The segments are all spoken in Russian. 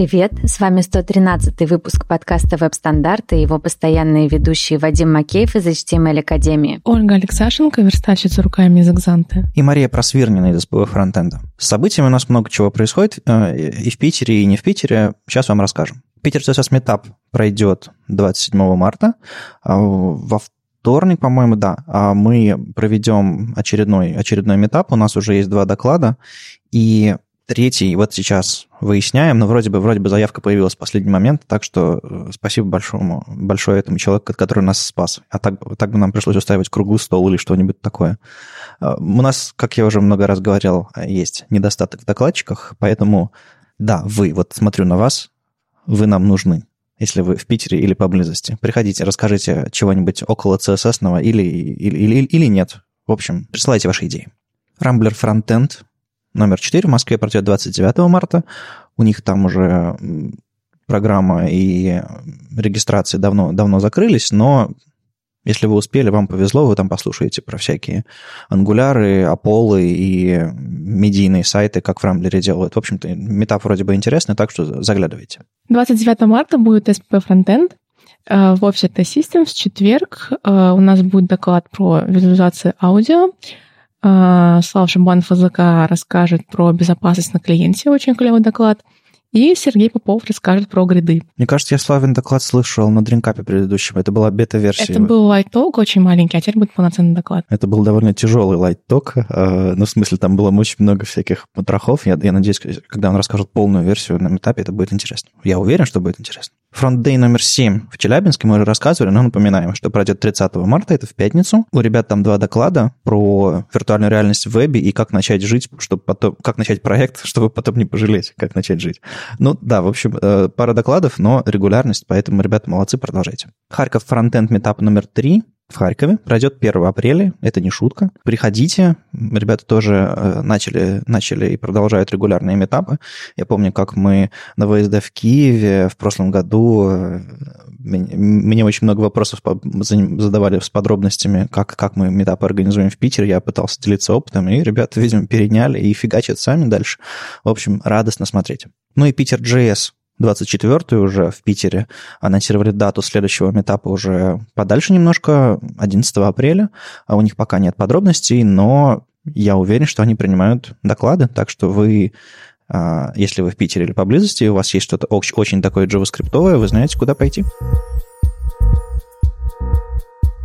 Привет, с вами 113 выпуск подкаста «Веб-стандарты» и его постоянные ведущие Вадим Макеев из HTML Академии. Ольга Алексашенко, верстальщица руками из Экзанты. И Мария Просвирнина из СПВ Фронтенда. С событиями у нас много чего происходит э, и в Питере, и не в Питере. Сейчас вам расскажем. Питер CSS Meetup пройдет 27 марта. А во вторник, по-моему, да, а мы проведем очередной, очередной метап. У нас уже есть два доклада, и третий вот сейчас выясняем, но вроде бы, вроде бы заявка появилась в последний момент, так что э, спасибо большому, большое этому человеку, который нас спас. А так, так бы нам пришлось устраивать круглый стол или что-нибудь такое. Э, у нас, как я уже много раз говорил, есть недостаток в докладчиках, поэтому да, вы, вот смотрю на вас, вы нам нужны если вы в Питере или поблизости. Приходите, расскажите чего-нибудь около CSS или, или, или, или нет. В общем, присылайте ваши идеи. Rambler Frontend номер 4 в Москве пройдет 29 марта. У них там уже программа и регистрации давно, давно закрылись, но если вы успели, вам повезло, вы там послушаете про всякие ангуляры, аполы и медийные сайты, как в Рамблере делают. В общем-то, метап вроде бы интересный, так что заглядывайте. 29 марта будет SPP Frontend э, в офисе T-Systems. В четверг э, у нас будет доклад про визуализацию аудио. А, Слава Шабанов языка расскажет про безопасность на клиенте, очень клевый доклад. И Сергей Попов расскажет про гриды. Мне кажется, я Славин доклад слышал на drinkup е предыдущем. Это была бета-версия. Это был light talk очень маленький, а теперь будет полноценный доклад. Это был довольно тяжелый light talk. А, ну, в смысле, там было очень много всяких потрохов. Я, я надеюсь, когда он расскажет полную версию на митапе, это будет интересно. Я уверен, что будет интересно. Front Day номер 7 в Челябинске мы уже рассказывали, но напоминаем, что пройдет 30 марта, это в пятницу. У ребят там два доклада про виртуальную реальность в вебе и как начать жить, чтобы потом, как начать проект, чтобы потом не пожалеть, как начать жить. Ну да, в общем, э, пара докладов, но регулярность, поэтому, ребята, молодцы, продолжайте. Харьков фронтенд метап номер 3 в Харькове. Пройдет 1 апреля, это не шутка. Приходите, ребята тоже э, начали, начали и продолжают регулярные метапы. Я помню, как мы на ВСД в Киеве в прошлом году, э, мне очень много вопросов задавали с подробностями, как, как мы метапы организуем в Питере. Я пытался делиться опытом, и ребята, видимо, переняли и фигачат сами дальше. В общем, радостно смотреть. Ну и Питер JS 24-ю уже в Питере. Анонсировали дату следующего метапа уже подальше немножко, 11 апреля. А у них пока нет подробностей, но я уверен, что они принимают доклады, так что вы а, если вы в Питере или поблизости, у вас есть что-то очень такое JavaScript, вы знаете, куда пойти.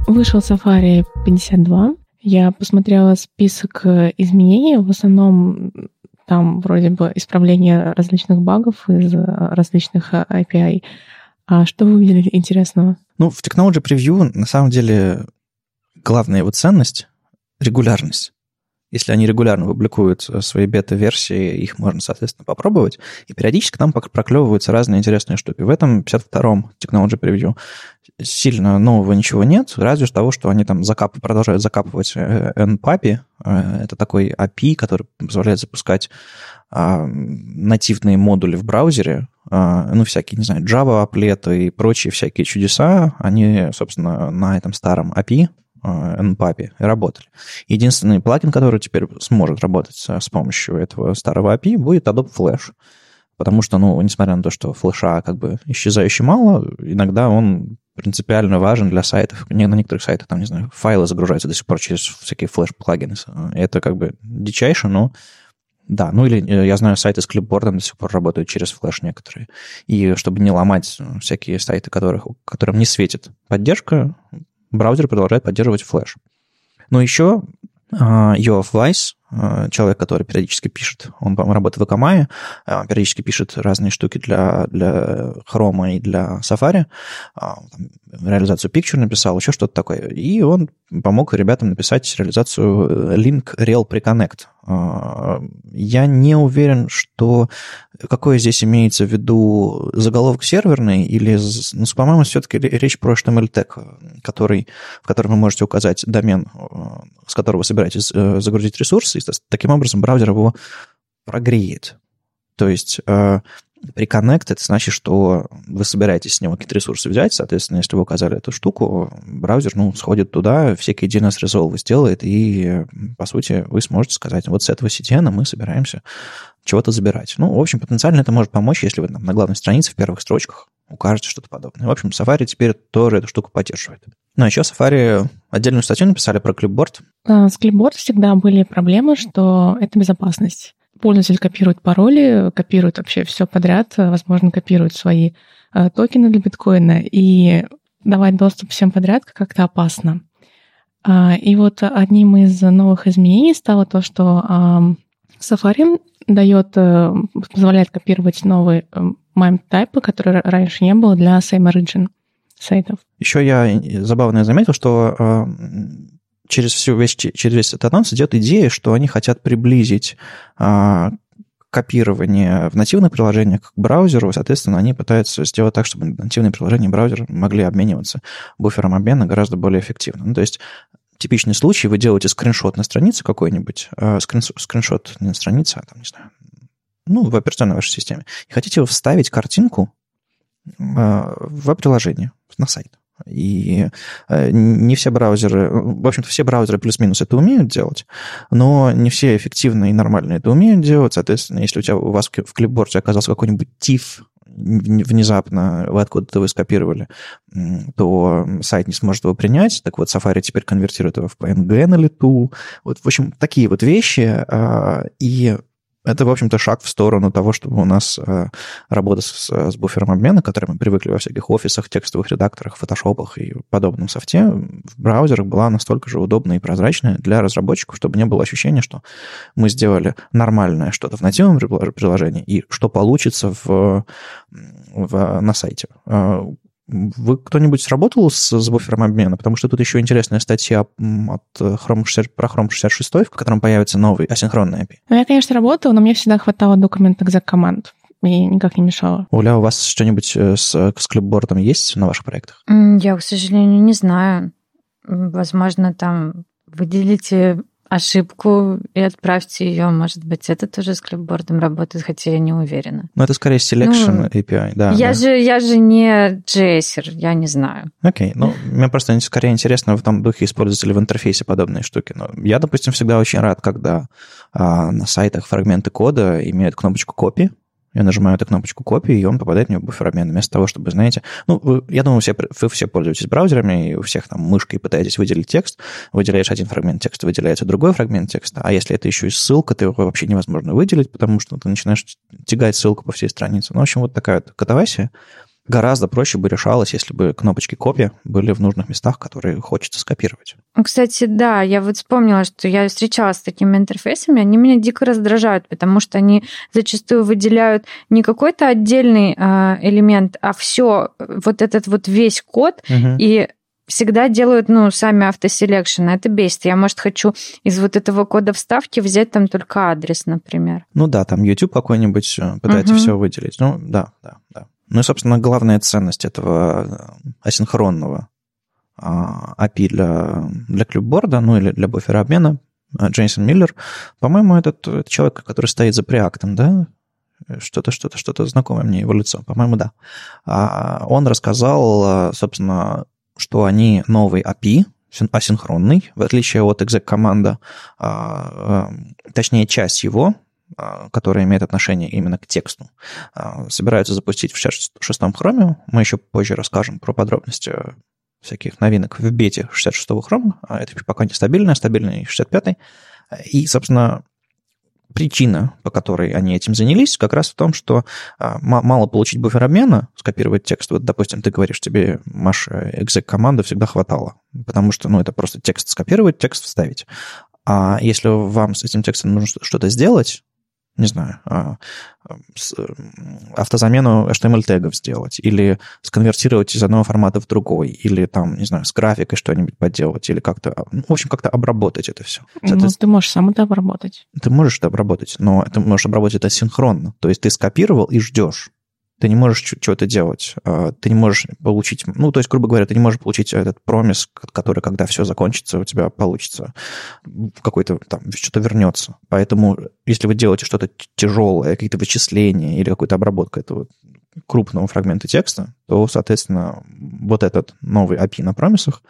Вышел Safari 52. Я посмотрела список э, изменений. В основном там вроде бы исправление различных багов из различных э, API. А что вы увидели интересного? Ну, в Technology Preview на самом деле главная его ценность — регулярность. Если они регулярно публикуют э, свои бета-версии, их можно, соответственно, попробовать. И периодически там проклевываются разные интересные штуки. В этом 52-м Technology Preview сильно нового ничего нет, разве того, что они там закап... продолжают закапывать NPAPI. Э, это такой API, который позволяет запускать а, нативные модули в браузере, а, ну, всякие, не знаю, Java, Applet и прочие всякие чудеса, они, собственно, на этом старом API NPAPI работали. Единственный плагин, который теперь сможет работать с помощью этого старого API, будет Adobe Flash. Потому что, ну, несмотря на то, что флеша как бы исчезающе мало, иногда он принципиально важен для сайтов. На некоторых сайтах, там, не знаю, файлы загружаются до сих пор через всякие флеш-плагины. Это как бы дичайше, но да, ну или э, я знаю, сайты с клипбордом до сих пор работают через флеш некоторые. И чтобы не ломать всякие сайты, которых, которым не светит поддержка, браузер продолжает поддерживать флеш. Но еще Йоав Вайс, человек, который периодически пишет, он, по-моему, работает в Акамае, а, периодически пишет разные штуки для, для Chrome и для Safari, а, реализацию Picture написал, еще что-то такое. И он помог ребятам написать реализацию э, Link Real Preconnect. А, я не уверен, что какой здесь имеется в виду заголовок серверный, или, ну, по-моему, все-таки речь про HTML тег, который, в котором вы можете указать домен, э, с которого вы собираетесь э, загрузить ресурсы, и таким образом браузер его прогреет. То есть Приконнект, это значит, что вы собираетесь с него какие-то ресурсы взять, соответственно, если вы указали эту штуку, браузер, ну, сходит туда, всякие DNS Resolve сделает, и, по сути, вы сможете сказать, вот с этого CTN мы собираемся чего-то забирать. Ну, в общем, потенциально это может помочь, если вы там, на главной странице в первых строчках укажете что-то подобное. В общем, Safari теперь тоже эту штуку поддерживает. Ну, а еще Safari отдельную статью написали про клипборд. А, с клипборд всегда были проблемы, что это безопасность. Пользователь копирует пароли, копирует вообще все подряд, возможно, копирует свои э, токены для биткоина, и давать доступ всем подряд как-то опасно. А, и вот одним из новых изменений стало то, что Safari дает, э, позволяет копировать новые э, MIME-тайпы, которые раньше не было для Same Origin сайтов. Еще я забавно заметил, что э, через, всю весь, через весь этот анонс идет идея, что они хотят приблизить копирование в нативных приложениях к браузеру, соответственно, они пытаются сделать так, чтобы нативные приложения браузера могли обмениваться буфером обмена гораздо более эффективно. Ну, то есть типичный случай, вы делаете скриншот на странице какой-нибудь, э, скриншот не на странице, а там, не знаю, ну, в операционной вашей системе, и хотите вставить картинку э, в приложение, на сайт. И э, не все браузеры, в общем-то, все браузеры плюс-минус это умеют делать, но не все эффективно и нормально это умеют делать. Соответственно, если у тебя у вас в клипборде оказался какой-нибудь TIFF внезапно вы откуда-то вы скопировали, то сайт не сможет его принять. Так вот, Safari теперь конвертирует его в PNG на лету. Вот, в общем, такие вот вещи. А, и это, в общем-то, шаг в сторону того, чтобы у нас э, работа с, с буфером обмена, к которой мы привыкли во всяких офисах, текстовых редакторах, фотошопах и подобном софте, в браузерах была настолько же удобная и прозрачная для разработчиков, чтобы не было ощущения, что мы сделали нормальное что-то в нативном приложении, и что получится в, в, на сайте. Вы кто-нибудь сработал с, с буфером обмена? Потому что тут еще интересная статья от Chrome 60, про Chrome 66, в котором появится новый асинхронный API. Ну, я, конечно, работала, но мне всегда хватало документ экзек команд и никак не мешало. Оля, у вас что-нибудь э, с, с клипбордом есть на ваших проектах? Я, к сожалению, не знаю. Возможно, там выделите ошибку и отправьте ее. Может быть, это тоже с клипбордом работает, хотя я не уверена. Ну, это скорее selection ну, API, да. Я, да. Же, я же не джессер, я не знаю. Окей, okay. ну, мне просто скорее интересно в том духе используются ли в интерфейсе подобные штуки. Но я, допустим, всегда очень рад, когда а, на сайтах фрагменты кода имеют кнопочку копии, я нажимаю эту кнопочку копии, и он попадает него в буфер обмена. Вместо того, чтобы, знаете... Ну, вы, я думаю, все, вы все пользуетесь браузерами, и у всех там мышкой пытаетесь выделить текст, выделяешь один фрагмент текста, выделяется другой фрагмент текста, а если это еще и ссылка, то его вообще невозможно выделить, потому что ты начинаешь тягать ссылку по всей странице. Ну, в общем, вот такая вот катавасия гораздо проще бы решалось, если бы кнопочки копия были в нужных местах, которые хочется скопировать. Кстати, да, я вот вспомнила, что я встречалась с такими интерфейсами, они меня дико раздражают, потому что они зачастую выделяют не какой-то отдельный э, элемент, а все, вот этот вот весь код, угу. и всегда делают, ну, сами автоселекшн. Это бесит. Я, может, хочу из вот этого кода вставки взять там только адрес, например. Ну да, там YouTube какой-нибудь э, пытается угу. все выделить. Ну да, да, да. Ну и, собственно, главная ценность этого э, асинхронного а, API для, для клюбборда, ну или для буфера обмена, э, Джейсон Миллер, по-моему, этот, этот человек, который стоит за преактом, да, что-то, что-то, что-то знакомое мне его лицо, по-моему, да. А он рассказал, собственно, что они новый API, асинхронный, в отличие от exec-команда, а, точнее, часть его а, которые имеют отношение именно к тексту, а, собираются запустить в 66-м хроме. Мы еще позже расскажем про подробности всяких новинок в бете 66-го хрома. А это пока не стабильная, стабильный 65-й. И, собственно, причина, по которой они этим занялись, как раз в том, что мало получить буфер обмена, скопировать текст. Вот, допустим, ты говоришь, тебе Маша exec команды всегда хватало, потому что, ну, это просто текст скопировать, текст вставить. А если вам с этим текстом нужно что-то сделать, не знаю, а, автозамену HTML-тегов сделать, или сконвертировать из одного формата в другой, или там, не знаю, с графикой что-нибудь поделать, или как-то, ну, в общем, как-то обработать это все. Ну, ты можешь сам это обработать. Ты можешь это обработать, но ты можешь обработать это синхронно. То есть ты скопировал и ждешь. Ты не можешь что-то делать, а, ты не можешь получить, ну, то есть, грубо говоря, ты не можешь получить этот промис, который, когда все закончится, у тебя получится какой-то там, что-то вернется. Поэтому, если вы делаете что-то тяжелое, какие-то вычисления или какую-то обработку этого крупного фрагмента текста, то, соответственно, вот этот новый API на промисах,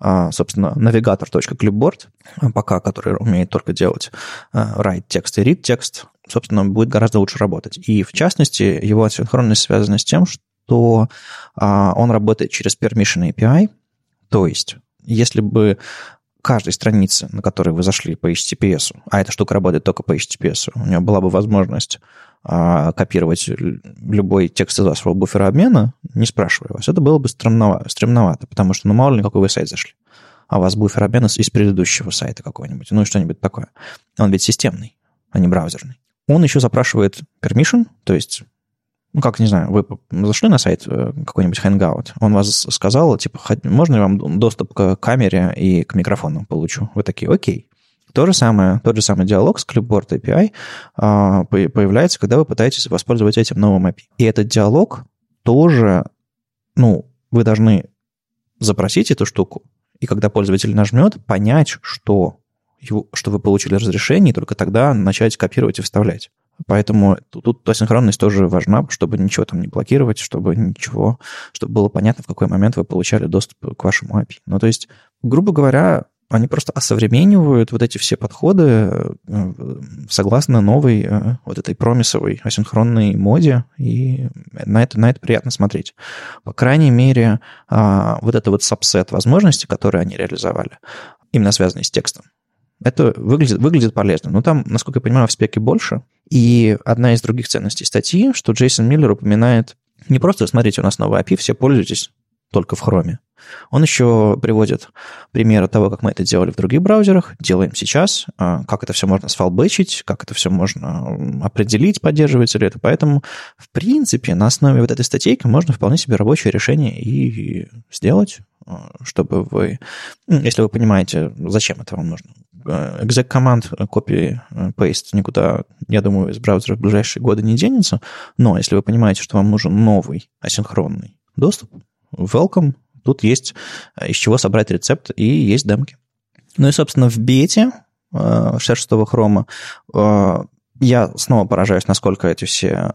а, собственно, навигатор.clipboard, пока который умеет только делать write текст и read текст, собственно, будет гораздо лучше работать. И, в частности, его асинхронность связана с тем, что а, он работает через Permission API, то есть если бы каждой странице, на которой вы зашли по HTTPS, а эта штука работает только по HTTPS, у нее была бы возможность а, копировать любой текст из вашего буфера обмена, не спрашивая вас, это было бы стремновато, стремновато потому что, ну, мало ли, какой вы сайт зашли. А у вас буфер обмена из предыдущего сайта какой-нибудь, ну, и что-нибудь такое. Он ведь системный, а не браузерный. Он еще запрашивает permission, то есть, ну, как, не знаю, вы зашли на сайт э, какой-нибудь Hangout, он вас сказал, типа, можно ли вам доступ к камере и к микрофону получу? Вы такие, окей. То же самое, тот же самый диалог с Clipboard API а, появляется, когда вы пытаетесь воспользоваться этим новым API. И этот диалог тоже, ну, вы должны запросить эту штуку, и когда пользователь нажмет, понять, что его, что вы получили разрешение, и только тогда начать копировать и вставлять. Поэтому тут, тут асинхронность тоже важна, чтобы ничего там не блокировать, чтобы ничего, чтобы было понятно, в какой момент вы получали доступ к вашему API. Ну, то есть, грубо говоря, они просто осовременивают вот эти все подходы э, согласно новой э, вот этой промисовой асинхронной моде, и на это, на это приятно смотреть. По крайней мере, а, вот это вот сабсет возможностей, которые они реализовали, именно связанные с текстом, это выглядит, выглядит полезно. Но там, насколько я понимаю, в спеке больше. И одна из других ценностей статьи, что Джейсон Миллер упоминает не просто, смотрите, у нас новый API, все пользуйтесь только в хроме. Он еще приводит примеры того, как мы это делали в других браузерах, делаем сейчас, а, как это все можно сфалбэчить, как это все можно определить, поддерживается ли это. Поэтому, в принципе, на основе вот этой статейки можно вполне себе рабочее решение и сделать, а, чтобы вы, если вы понимаете, зачем это вам нужно. Exec команд copy paste никуда, я думаю, из браузера в ближайшие годы не денется, но если вы понимаете, что вам нужен новый асинхронный доступ, welcome, тут есть э, из чего собрать рецепт и есть демки. Ну и, собственно, в бете 66 э, хрома э, я снова поражаюсь, насколько эти все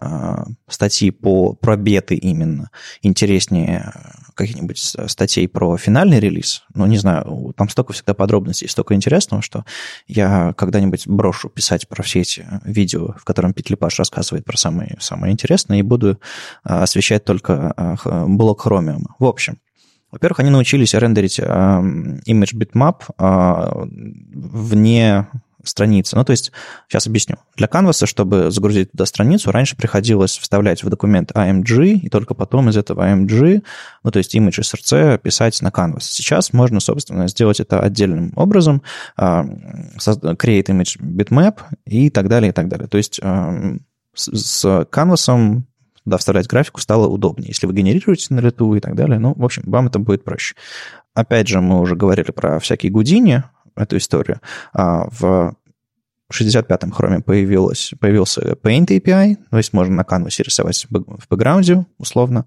статьи по, про беты именно интереснее каких-нибудь статей про финальный релиз. Ну, не знаю, там столько всегда подробностей, столько интересного, что я когда-нибудь брошу писать про все эти видео, в котором Петлепаш рассказывает про самые, самые интересные, и буду освещать только блок Chromium. В общем, во-первых, они научились рендерить э, image bitmap э, вне страницы. Ну, то есть, сейчас объясню. Для Canvas, чтобы загрузить туда страницу, раньше приходилось вставлять в документ AMG, и только потом из этого AMG, ну, то есть image SRC, писать на Canvas. Сейчас можно, собственно, сделать это отдельным образом, create image bitmap и так далее, и так далее. То есть, с Canvas туда вставлять графику стало удобнее. Если вы генерируете на лету и так далее, ну, в общем, вам это будет проще. Опять же, мы уже говорили про всякие гудини, эту историю. А в 65-м хроме появилось, появился Paint API, то есть можно на канвасе рисовать в бэкграунде, условно.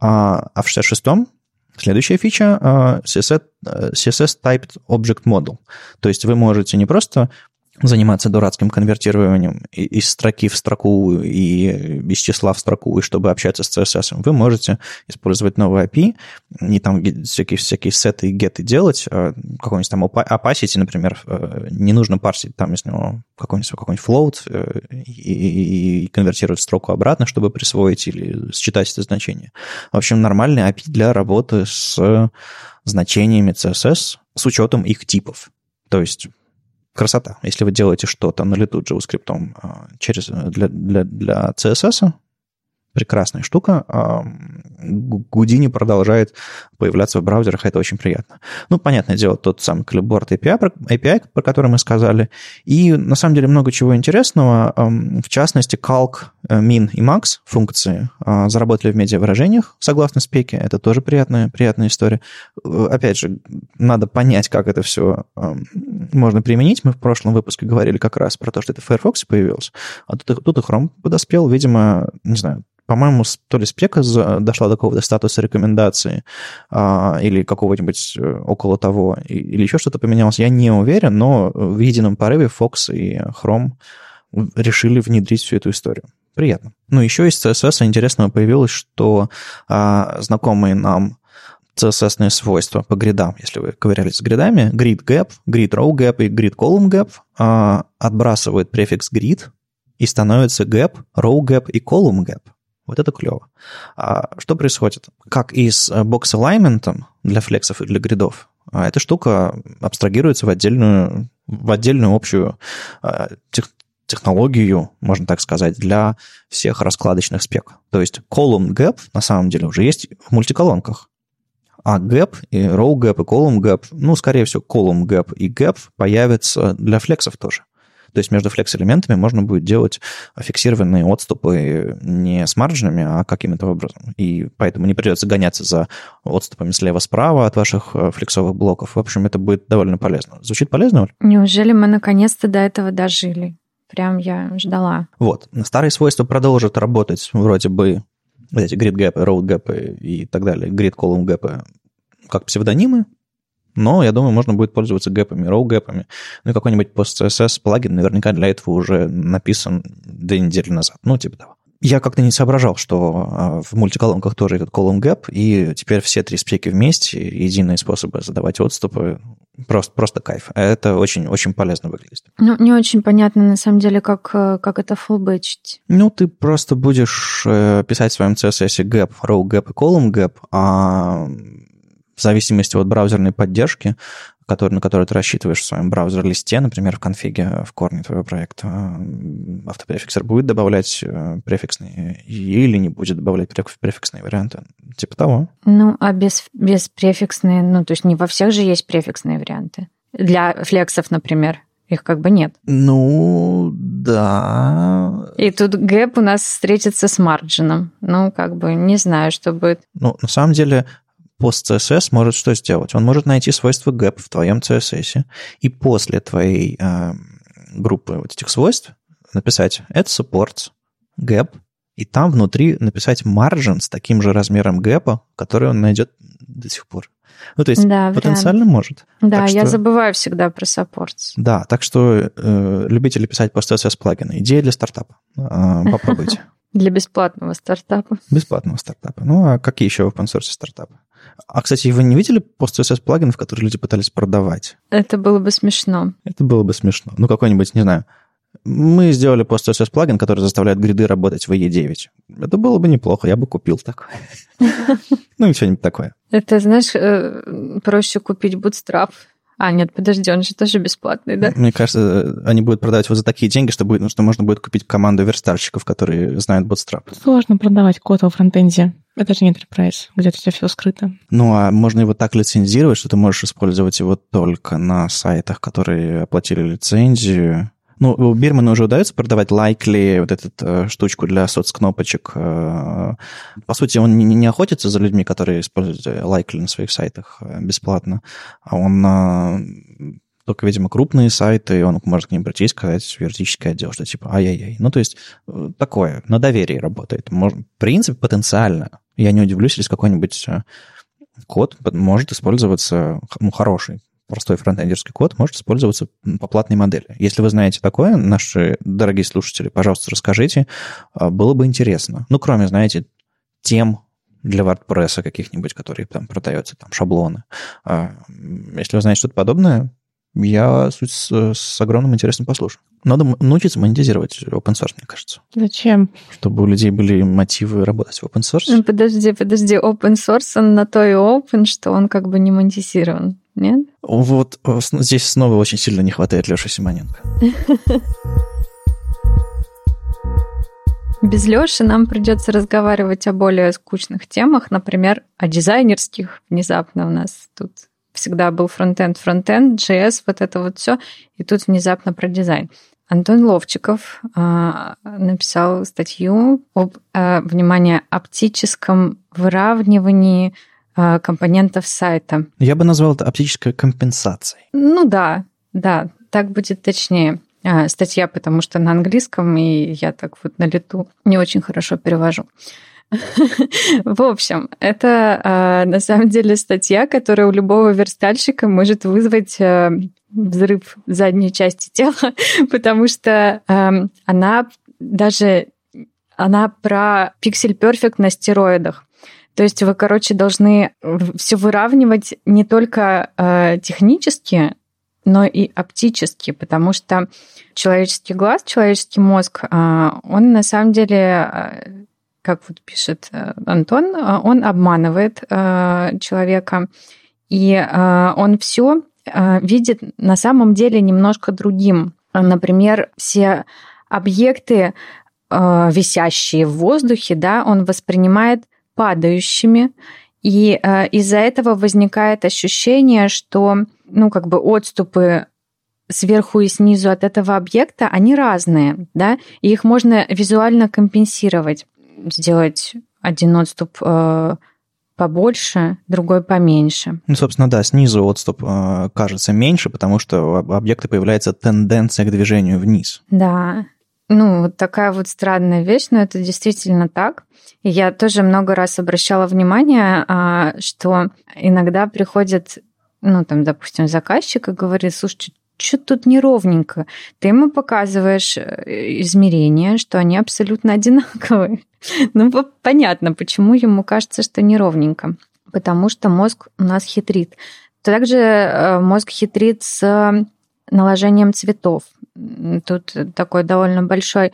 А, а в 66-м следующая фича CSS, CSS Typed Object Model. То есть вы можете не просто заниматься дурацким конвертированием из строки в строку и из числа в строку, и чтобы общаться с CSS, вы можете использовать новый API, не там всякие, всякие сеты и геты делать, а какой-нибудь там opacity, например, э, не нужно парсить там из него какой-нибудь какой float э, и, и, и конвертировать строку обратно, чтобы присвоить или считать это значение. В общем, нормальный API для работы с значениями CSS с учетом их типов. То есть красота. Если вы делаете что-то на лету JavaScript а, через, для, для, для CSS, прекрасная штука. Гудини продолжает появляться в браузерах, это очень приятно. Ну, понятное дело, тот самый Clipboard API, API, про который мы сказали. И, на самом деле, много чего интересного. В частности, calc, э, min и max функции а, заработали в медиавыражениях, согласно спеке. Это тоже приятная, приятная история. Э, опять же, надо понять, как это все можно применить. Мы в прошлом выпуске говорили как раз про то, что это в Firefox появилось. А тут, тут и Chrome подоспел. Видимо, не знаю, по-моему, то ли спека дошла до какого-то статуса рекомендации а, или какого-нибудь э, около того, или еще что-то поменялось, я не уверен, но в едином порыве Fox и Chrome решили внедрить всю эту историю. Приятно. Ну, еще из CSS интересного появилось, что а, знакомые нам CSS свойства по гридам, если вы ковырялись с гридами, grid gap, grid row gap и grid column gap а, отбрасывают префикс grid и становится gap, row gap и column gap. Вот это клево. А что происходит? Как и с бокс alignment для флексов и для гридов, а эта штука абстрагируется в отдельную, в отдельную общую а, тех, технологию, можно так сказать, для всех раскладочных спек. То есть column gap на самом деле уже есть в мультиколонках. А gap и row gap и column gap, ну, скорее всего, column gap и gap появятся для флексов тоже. То есть между флекс-элементами можно будет делать фиксированные отступы не с маржинами, а каким-то образом. И поэтому не придется гоняться за отступами слева-справа от ваших э, флексовых блоков. В общем, это будет довольно полезно. Звучит полезно, Оль? Неужели мы наконец-то до этого дожили? Прям я ждала. Вот. Старые свойства продолжат работать вроде бы вот эти grid gap, road gap и так далее, grid column gap как псевдонимы, но я думаю, можно будет пользоваться гэпами, роу-гэпами. Ну и какой-нибудь post-CSS плагин наверняка для этого уже написан две недели назад. Ну, типа того. Я как-то не соображал, что а, в мультиколонках тоже этот column gap, и теперь все три спеки вместе, единые способы задавать отступы, просто, просто кайф. Это очень-очень полезно выглядит. Ну, не очень понятно, на самом деле, как, э, как это фуллбэчить. Ну, ты просто будешь э, писать в своем CSS gap, row gap и column gap, а в зависимости от браузерной поддержки, который, на которую ты рассчитываешь в своем браузер-листе, например, в конфиге, в корне твоего проекта, э, автопрефиксер будет добавлять э, префиксные или не будет добавлять префиксные варианты. Типа того. Ну, а без, без префиксные, ну, то есть не во всех же есть префиксные варианты. Для флексов, например. Их как бы нет. Ну, да. И тут гэп у нас встретится с марджином. Ну, как бы не знаю, что будет. Ну, на самом деле, пост CSS может что сделать? Он может найти свойство gap в твоем CSS и после твоей э, группы вот этих свойств написать add supports gap, и там внутри написать margin с таким же размером гэпа, который он найдет до сих пор. Ну, то есть да, потенциально вариант. может. Да, так я что, забываю всегда про supports. Да, так что э, любители писать пост CSS плагины. Идея для стартапа. Э, попробуйте. Для бесплатного стартапа. Бесплатного стартапа. Ну, а какие еще open source стартапы? А, кстати, вы не видели пост CSS плагинов, которые люди пытались продавать? Это было бы смешно. Это было бы смешно. Ну, какой-нибудь, не знаю, мы сделали пост CSS плагин, который заставляет гриды работать в E9. Это было бы неплохо, я бы купил такой. Ну, и что-нибудь такое. Это, знаешь, э, проще купить Bootstrap а, нет, подожди, он же тоже бесплатный, да? Мне кажется, они будут продавать вот за такие деньги, что, будет, ну, что можно будет купить команду верстальщиков, которые знают Bootstrap. Сложно продавать код во фронтенде. Это же не enterprise, где у тебя все скрыто. Ну, а можно его так лицензировать, что ты можешь использовать его только на сайтах, которые оплатили лицензию, ну, у Бирмана уже удается продавать лайкли, вот эту э, штучку для соцкнопочек. Э, по сути, он не, не охотится за людьми, которые используют лайкли на своих сайтах э, бесплатно, а он э, только, видимо, крупные сайты, он может к ним прийти и сказать юридическое отдел, что типа ай-яй-яй. Ну, то есть э, такое, на доверии работает. Может, в принципе, потенциально. Я не удивлюсь, если какой-нибудь э, код может использоваться, ну, хороший, простой фронтендерский код может использоваться по платной модели. Если вы знаете такое, наши дорогие слушатели, пожалуйста, расскажите. А, было бы интересно. Ну, кроме, знаете, тем для WordPress каких-нибудь, которые там продаются, там шаблоны. А, если вы знаете что-то подобное, я с, с огромным интересом послушаю. Надо научиться монетизировать open source, мне кажется. Зачем? Чтобы у людей были мотивы работать в open source. Ну, подожди, подожди. Open source, он на то и open, что он как бы не монетизирован нет? Вот э, здесь снова очень сильно не хватает Леши Симоненко. Без Леши нам придется разговаривать о более скучных темах, например, о дизайнерских. Внезапно у нас тут всегда был фронтенд, фронтенд, JS, вот это вот все, и тут внезапно про дизайн. Антон Ловчиков э, написал статью об, э, внимание, оптическом выравнивании компонентов сайта. Я бы назвал это оптической компенсацией. Ну да, да, так будет точнее. а, статья, потому что на английском, и я так вот на лету не очень хорошо перевожу. В общем, это а, на самом деле статья, которая у любого верстальщика может вызвать а, взрыв задней части тела, потому что она даже она про пиксель перфект на стероидах. То есть вы, короче, должны все выравнивать не только э, технически, но и оптически, потому что человеческий глаз, человеческий мозг, э, он на самом деле, э, как вот пишет э, Антон, э, он обманывает э, человека, и э, он все э, видит на самом деле немножко другим. Например, все объекты, э, висящие в воздухе, да, он воспринимает падающими, и э, из-за этого возникает ощущение, что, ну, как бы отступы сверху и снизу от этого объекта, они разные, да, и их можно визуально компенсировать, сделать один отступ э, побольше, другой поменьше. Ну, собственно, да, снизу отступ э, кажется меньше, потому что у объекта появляется тенденция к движению вниз. Да, ну, вот такая вот странная вещь, но это действительно так. И я тоже много раз обращала внимание, а, что иногда приходит, ну, там, допустим, заказчик и говорит, слушай, что тут неровненько. Ты ему показываешь э, измерения, что они абсолютно одинаковые. Ну, понятно, почему ему кажется, что неровненько. Потому что мозг у нас хитрит. Также э, мозг хитрит с наложением цветов. Тут такой довольно большой э,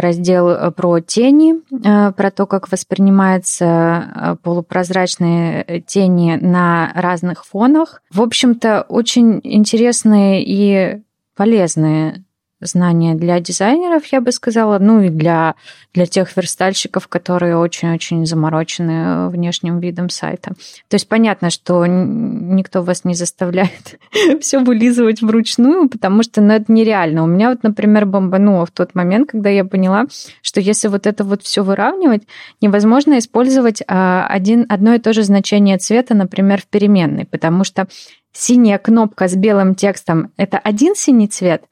раздел э, про тени, э, про то, как воспринимаются полупрозрачные тени на разных фонах. В общем-то, очень интересные и полезные знания для дизайнеров, я бы сказала, ну и для, для тех верстальщиков, которые очень-очень заморочены внешним видом сайта. То есть понятно, что никто вас не заставляет все вылизывать вручную, потому что ну, это нереально. У меня вот, например, бомбануло в тот момент, когда я поняла, что если вот это вот все выравнивать, невозможно использовать а, один, одно и то же значение цвета, например, в переменной, потому что синяя кнопка с белым текстом – это один синий цвет,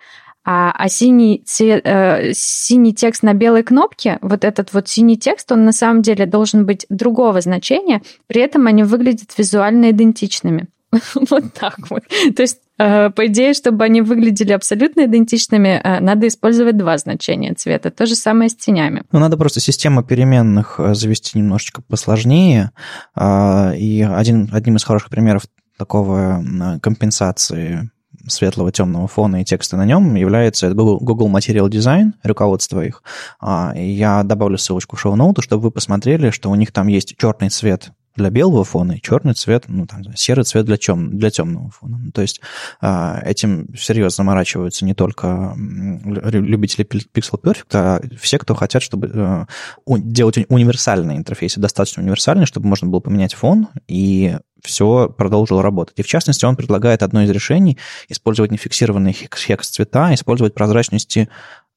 а, а синий, цвет, э, синий текст на белой кнопке, вот этот вот синий текст, он на самом деле должен быть другого значения, при этом они выглядят визуально идентичными. Вот так вот. То есть, э, по идее, чтобы они выглядели абсолютно идентичными, э, надо использовать два значения цвета. То же самое с тенями. Ну, надо просто систему переменных э, завести немножечко посложнее. А, и один, одним из хороших примеров такого компенсации светлого темного фона и текста на нем является Google, Google Material Design, руководство их. А, я добавлю ссылочку в шоу-ноуту, чтобы вы посмотрели, что у них там есть черный цвет для белого фона и черный цвет, ну, там, серый цвет для, тем, для темного фона. Ну, то есть а, этим серьезно заморачиваются не только любители Pixel Perfect, а все, кто хотят, чтобы э, делать универсальные интерфейсы, достаточно универсальные, чтобы можно было поменять фон и все продолжило работать. И в частности, он предлагает одно из решений использовать нефиксированные хекс-цвета, использовать прозрачности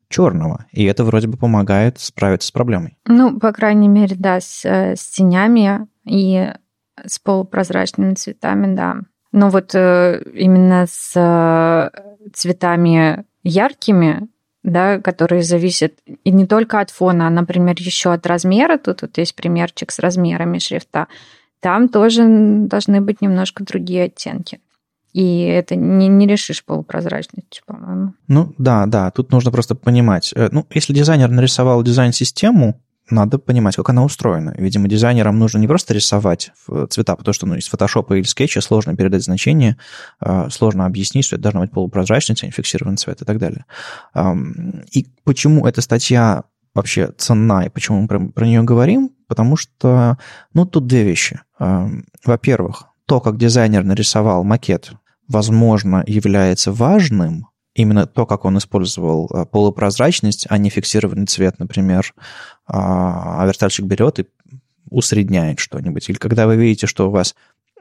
черного. И это вроде бы помогает справиться с проблемой. Ну, по крайней мере, да, с, э, с тенями и с полупрозрачными цветами, да. Но вот э, именно с э, цветами яркими, да, которые зависят и не только от фона, а, например, еще от размера. Тут вот есть примерчик с размерами шрифта. Там тоже должны быть немножко другие оттенки. И это не, не решишь полупрозрачностью, по-моему. Ну да, да, тут нужно просто понимать. Э, ну, если дизайнер нарисовал дизайн-систему, надо понимать, как она устроена. Видимо, дизайнерам нужно не просто рисовать цвета, потому что ну, из фотошопа или скетча сложно передать значение, а, сложно объяснить, что это должна быть полупрозрачность, а не фиксированный цвет и так далее. И почему эта статья вообще ценна и почему мы про, про нее говорим? Потому что, ну, тут две вещи. Во-первых, то, как дизайнер нарисовал макет, возможно, является важным, именно то, как он использовал а, полупрозрачность, а не фиксированный цвет, например, а, а верстальщик берет и усредняет что-нибудь. Или когда вы видите, что у вас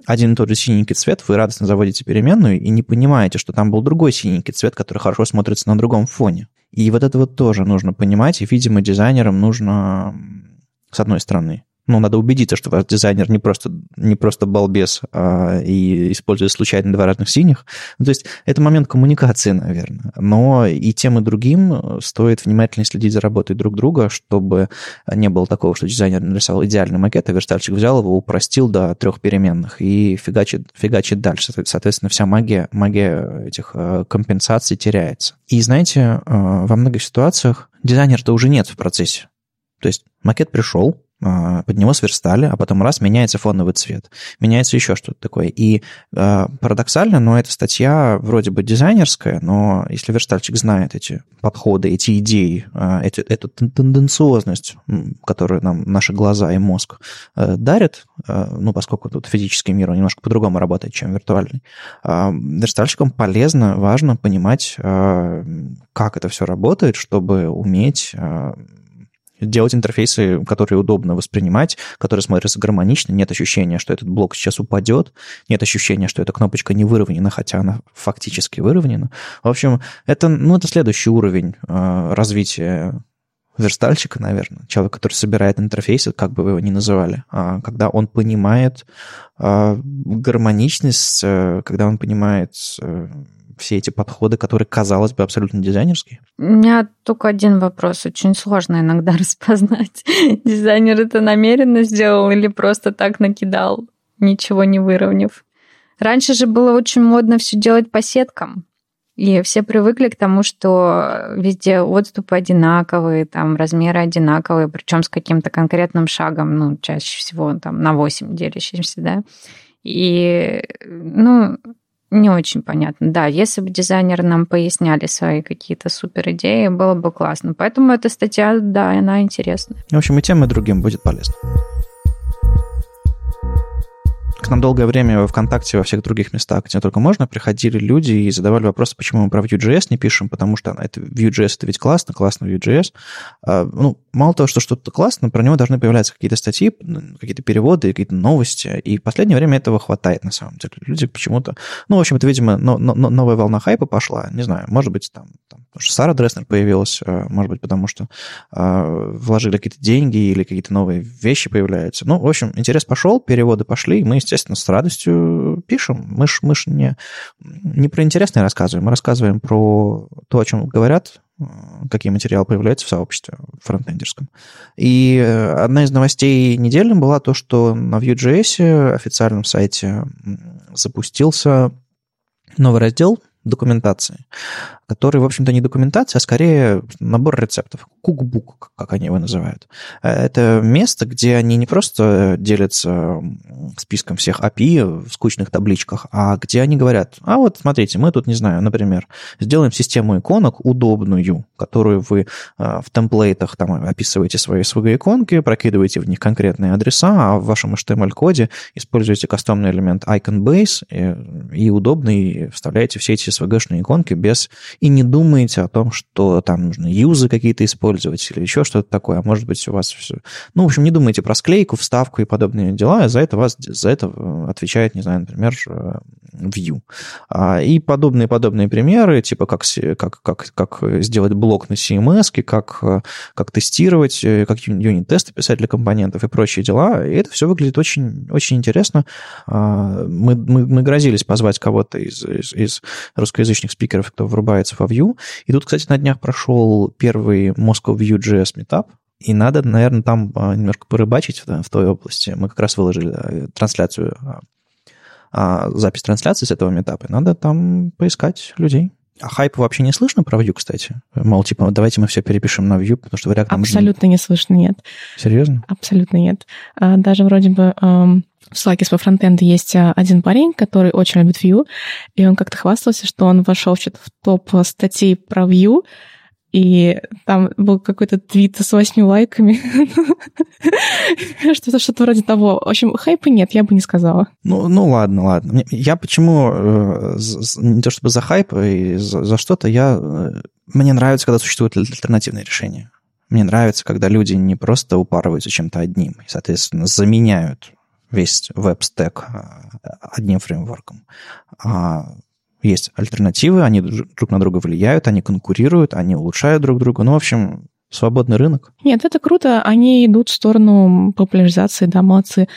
один и тот же синенький цвет, вы радостно заводите переменную и не понимаете, что там был другой синенький цвет, который хорошо смотрится на другом фоне. И вот это вот тоже нужно понимать, и, видимо, дизайнерам нужно, с одной стороны, Ну, надо убедиться, что ваш дизайнер не просто, не просто балбес а, и использует случайно два разных синих. Ну, то есть это момент коммуникации, наверное. Но и тем, и другим стоит внимательно следить за работой друг друга, чтобы не было такого, что дизайнер нарисовал идеальный макет, а верстальщик взял его, упростил до трех переменных и фигачит, фигачит дальше. Соответственно, вся магия, магия этих э, компенсаций теряется. И знаете, э, во многих ситуациях дизайнера-то уже нет в процессе. То есть макет пришел, под него сверстали, а потом раз, меняется фоновый цвет, меняется еще что-то такое. И э, парадоксально, но эта статья вроде бы дизайнерская, но если верстальщик знает эти подходы, эти идеи, э, эти, эту тенденциозность, которую нам наши глаза и мозг э, дарят, э, ну, поскольку тут физический мир, немножко по-другому работает, чем виртуальный, э, верстальщикам полезно, важно понимать, э, как это все работает, чтобы уметь э, делать интерфейсы, которые удобно воспринимать, которые смотрятся гармонично, нет ощущения, что этот блок сейчас упадет, нет ощущения, что эта кнопочка не выровнена, хотя она фактически выровнена. В общем, это, ну, это следующий уровень э, развития верстальщика, наверное, человек, который собирает интерфейсы, как бы вы его ни называли, а, когда он понимает а, гармоничность, э, когда он понимает э, все эти подходы, которые, казалось бы, абсолютно дизайнерские? У меня только один вопрос. Очень сложно иногда распознать, дизайнер это намеренно сделал или просто так накидал, ничего не выровняв. Раньше же было очень модно все делать по сеткам. И все привыкли к тому, что везде отступы одинаковые, там размеры одинаковые, причем с каким-то конкретным шагом, ну, чаще всего там на 8 делящимся, да. И, ну, не очень понятно. Да, если бы дизайнеры нам поясняли свои какие-то супер идеи, было бы классно. Поэтому эта статья, да, она интересная. В общем, и тем, и другим будет полезно. К нам долгое время во ВКонтакте, во всех других местах, где только можно, приходили люди и задавали вопросы, почему мы про Vue.js не пишем, потому что это Vue.js это ведь классно, классно Vue.js. А, ну, мало того, что что-то классно, про него должны появляться какие-то статьи, какие-то переводы, какие-то новости. И в последнее время этого хватает, на самом деле. Люди почему-то... Ну, в общем, это, видимо, но, но, новая волна хайпа пошла. Не знаю, может быть, там, там потому что Сара Дреснер появилась, а, может быть, потому что э, вложили какие-то деньги или какие-то новые вещи появляются. Ну, в общем, интерес пошел, переводы пошли, и мы, естественно, с радостью пишем. Мы ж, мы ж не, не про интересное рассказываем, мы рассказываем про то, о чем говорят, какие материалы появляются в сообществе фронтендерском. И э, одна из новостей недели была то, что на Vue.js официальном сайте запустился новый раздел документации, который, в общем-то, не документация, а скорее набор рецептов. Кукбук, как они его называют. Это место, где они не просто делятся списком всех API в скучных табличках, а где они говорят, а вот смотрите, мы тут, не знаю, например, сделаем систему иконок удобную, которую вы а, в темплейтах там описываете свои SVG-иконки, прокидываете в них конкретные адреса, а в вашем HTML-коде используете кастомный элемент icon base и, и удобный вставляете все эти SVG-шные иконки без и не думаете о том, что там нужно юзы какие-то использовать или еще что-то такое, а может быть у вас все... Ну, в общем, не думайте про склейку, вставку и подобные дела, а за это вас за это отвечает, не знаю, например, э, Vue. А, и подобные-подобные примеры, типа как, как, как, как сделать блок на CMS, как, как тестировать, э, как юнит-тесты писать для компонентов и прочие дела. И это все выглядит очень, очень интересно. А, мы, мы, мы грозились позвать кого-то из, из, из русскоязычных спикеров, кто врубается во Vue. И тут, кстати, на днях прошел первый Moscow Vue.js Meetup, и надо, наверное, там а, немножко порыбачить в, той области. Мы как раз выложили э, трансляцию а, запись трансляции с этого метапа, надо там поискать людей. А хайпа вообще не слышно про Vue, кстати? Мол, типа, давайте мы все перепишем на Vue, потому что в React... Абсолютно не слышно, нет. Серьезно? Абсолютно нет. А, даже вроде бы эм, в Slack по фронтенду есть а, один парень, который очень любит Vue, и он как-то хвастался, что он вошел в топ статей про Vue, и там был какой-то твит с восьми лайками. Что-то что-то вроде того. В общем, хайпа нет, я бы не сказала. Ну, ну ладно, ладно. Я почему, э, не то чтобы за хайп, и за, за что-то, я... Э, мне нравится, когда существуют альтернативные решения. Мне нравится, когда люди не просто упарываются чем-то одним, и, соответственно, заменяют весь веб-стек э, одним фреймворком, а есть альтернативы, они друг на друга влияют, они конкурируют, они улучшают друг друга. Ну, в общем, свободный рынок. Нет, это круто. Они идут в сторону популяризации, да, молодцы.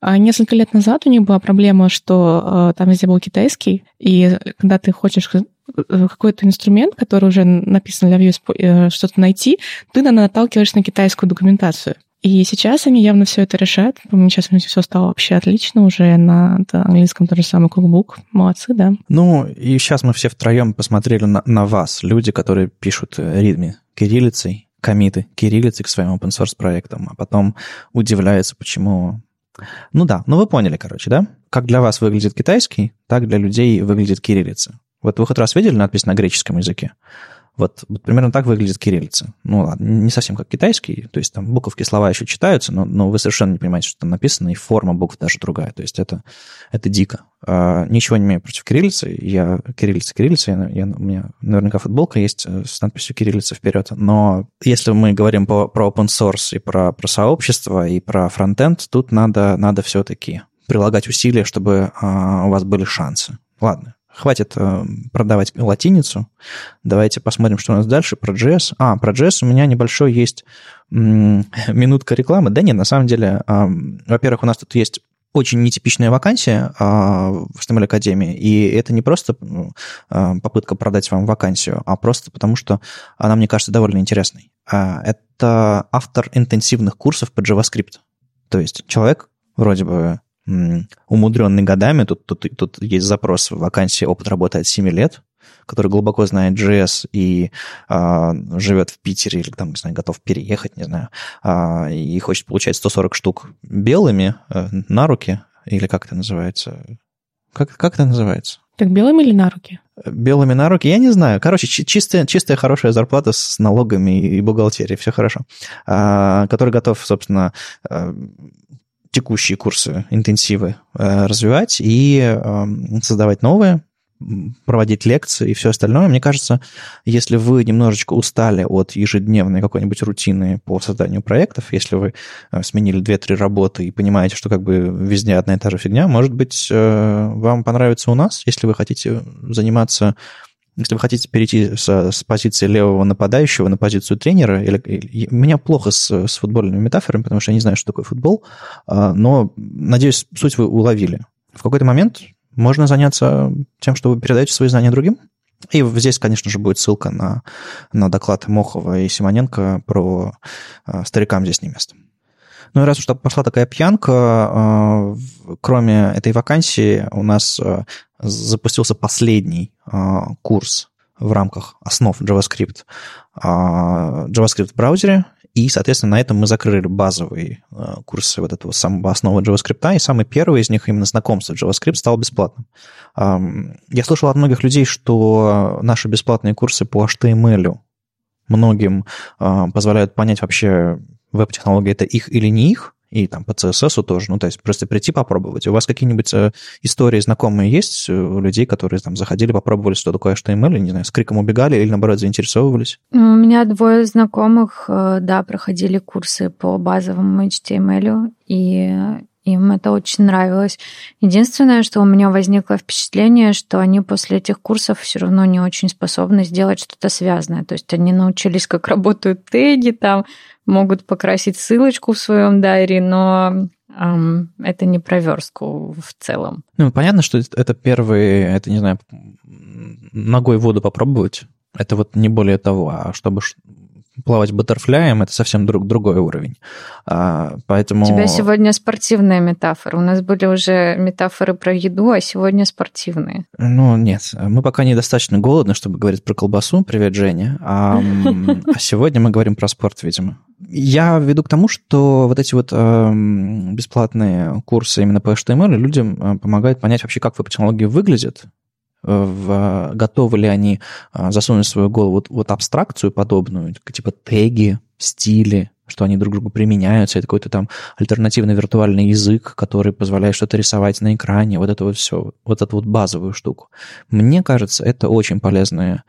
А несколько лет назад у них была проблема, что э, там везде был китайский, и когда ты хочешь э, какой-то инструмент, который уже написан для Vue, э, что-то найти, ты наталкиваешься на китайскую документацию. И сейчас они явно все это решают. По-моему, сейчас у них все стало вообще отлично уже на английском тот же самый Cookbook. Молодцы, да. Ну, и сейчас мы все втроем посмотрели на, на вас, люди, которые пишут ритме кириллицей, комиты кириллицы к своим open source проектам, а потом удивляются, почему... Ну да, ну вы поняли, короче, да? Как для вас выглядит китайский, так для людей выглядит кириллица. Вот вы хоть раз видели надпись на греческом языке? Вот, вот примерно так выглядит кириллица. Ну ладно, не совсем как китайский, то есть там буковки, слова еще читаются, но, но вы совершенно не понимаете, что там написано, и форма букв даже другая. То есть это, это дико. А, ничего не имею против кириллицы. Я кириллица, кириллица. Я, я, у меня наверняка футболка есть э, с надписью кириллица вперед. Но если мы говорим по, про open source и про, про сообщество, и про фронтенд, тут надо, надо все-таки прилагать усилия, чтобы а, у вас были шансы. Ладно, Хватит э, продавать латиницу. Давайте посмотрим, что у нас дальше про JS. А, про JS у меня небольшой есть минутка рекламы. Да нет, на самом деле, э, во-первых, у нас тут есть очень нетипичная вакансия э, в HTML Академии, и это не просто э, попытка продать вам вакансию, а просто потому, что она, мне кажется, довольно интересной. Э, это автор интенсивных курсов по JavaScript. То есть человек вроде бы умудренный годами. Тут, тут, тут есть запрос в вакансии опыт работы от 7 лет, который глубоко знает JS и а, живет в Питере или там, не знаю, готов переехать, не знаю, а, и хочет получать 140 штук белыми а, на руки, или как это называется? Как, как это называется? Так белыми или на руки? Белыми на руки, я не знаю. Короче, чистая, чистая хорошая зарплата с налогами и бухгалтерией, все хорошо. А, который готов, собственно, а, текущие курсы, интенсивы э, развивать и эм, создавать новые, проводить лекции и все остальное. Мне кажется, если вы немножечко устали от ежедневной какой-нибудь рутины по созданию проектов, если вы э, сменили 2-3 работы и понимаете, что как бы везде одна и та же фигня, может быть, э, вам понравится у нас, если вы хотите заниматься если вы хотите перейти с, с позиции левого нападающего на позицию тренера, или, или, меня плохо с, с футбольными метафорами, потому что я не знаю, что такое футбол, а, но, надеюсь, суть вы уловили. В какой-то момент можно заняться тем, что вы передаете свои знания другим. И здесь, конечно же, будет ссылка на, на доклад Мохова и Симоненко про а, «Старикам здесь не место». Ну и раз уж пошла такая пьянка, а, кроме этой вакансии у нас запустился последний а, курс в рамках основ JavaScript, а, JavaScript в браузере, и, соответственно, на этом мы закрыли базовые а, курсы вот этого самого основы JavaScript, и самый первый из них, именно знакомство с JavaScript, стал бесплатным. Я слышал от многих людей, что наши бесплатные курсы по HTML многим позволяют понять вообще, веб-технология это их или не их, и там по CSS тоже, ну, то есть просто прийти попробовать. У вас какие-нибудь э, истории знакомые есть у людей, которые там заходили, попробовали, что такое HTML, не знаю, с криком убегали или, наоборот, заинтересовывались? У меня двое знакомых, э, да, проходили курсы по базовому HTML, и им это очень нравилось. Единственное, что у меня возникло впечатление, что они после этих курсов все равно не очень способны сделать что-то связанное. То есть они научились, как работают теги, там могут покрасить ссылочку в своем дайре, но эм, это не про верстку в целом. Ну, понятно, что это первые, это, не знаю, ногой воду попробовать. Это вот не более того, а чтобы плавать баттерфляем, это совсем друг, другой уровень. А, поэтому... У тебя сегодня спортивная метафора. У нас были уже метафоры про еду, а сегодня спортивные. Ну, нет. Мы пока недостаточно голодны, чтобы говорить про колбасу. Привет, Женя. А, а сегодня мы говорим про спорт, видимо. Я веду к тому, что вот эти вот э, бесплатные курсы именно по HTML людям э, помогают понять вообще, как веб-технологии выглядят, в, готовы ли они а, засунуть в свою голову вот, вот абстракцию подобную, типа теги, стили, что они друг другу применяются, это какой-то там альтернативный виртуальный язык, который позволяет что-то рисовать на экране, вот это вот все, вот эту вот базовую штуку. Мне кажется, это очень полезная,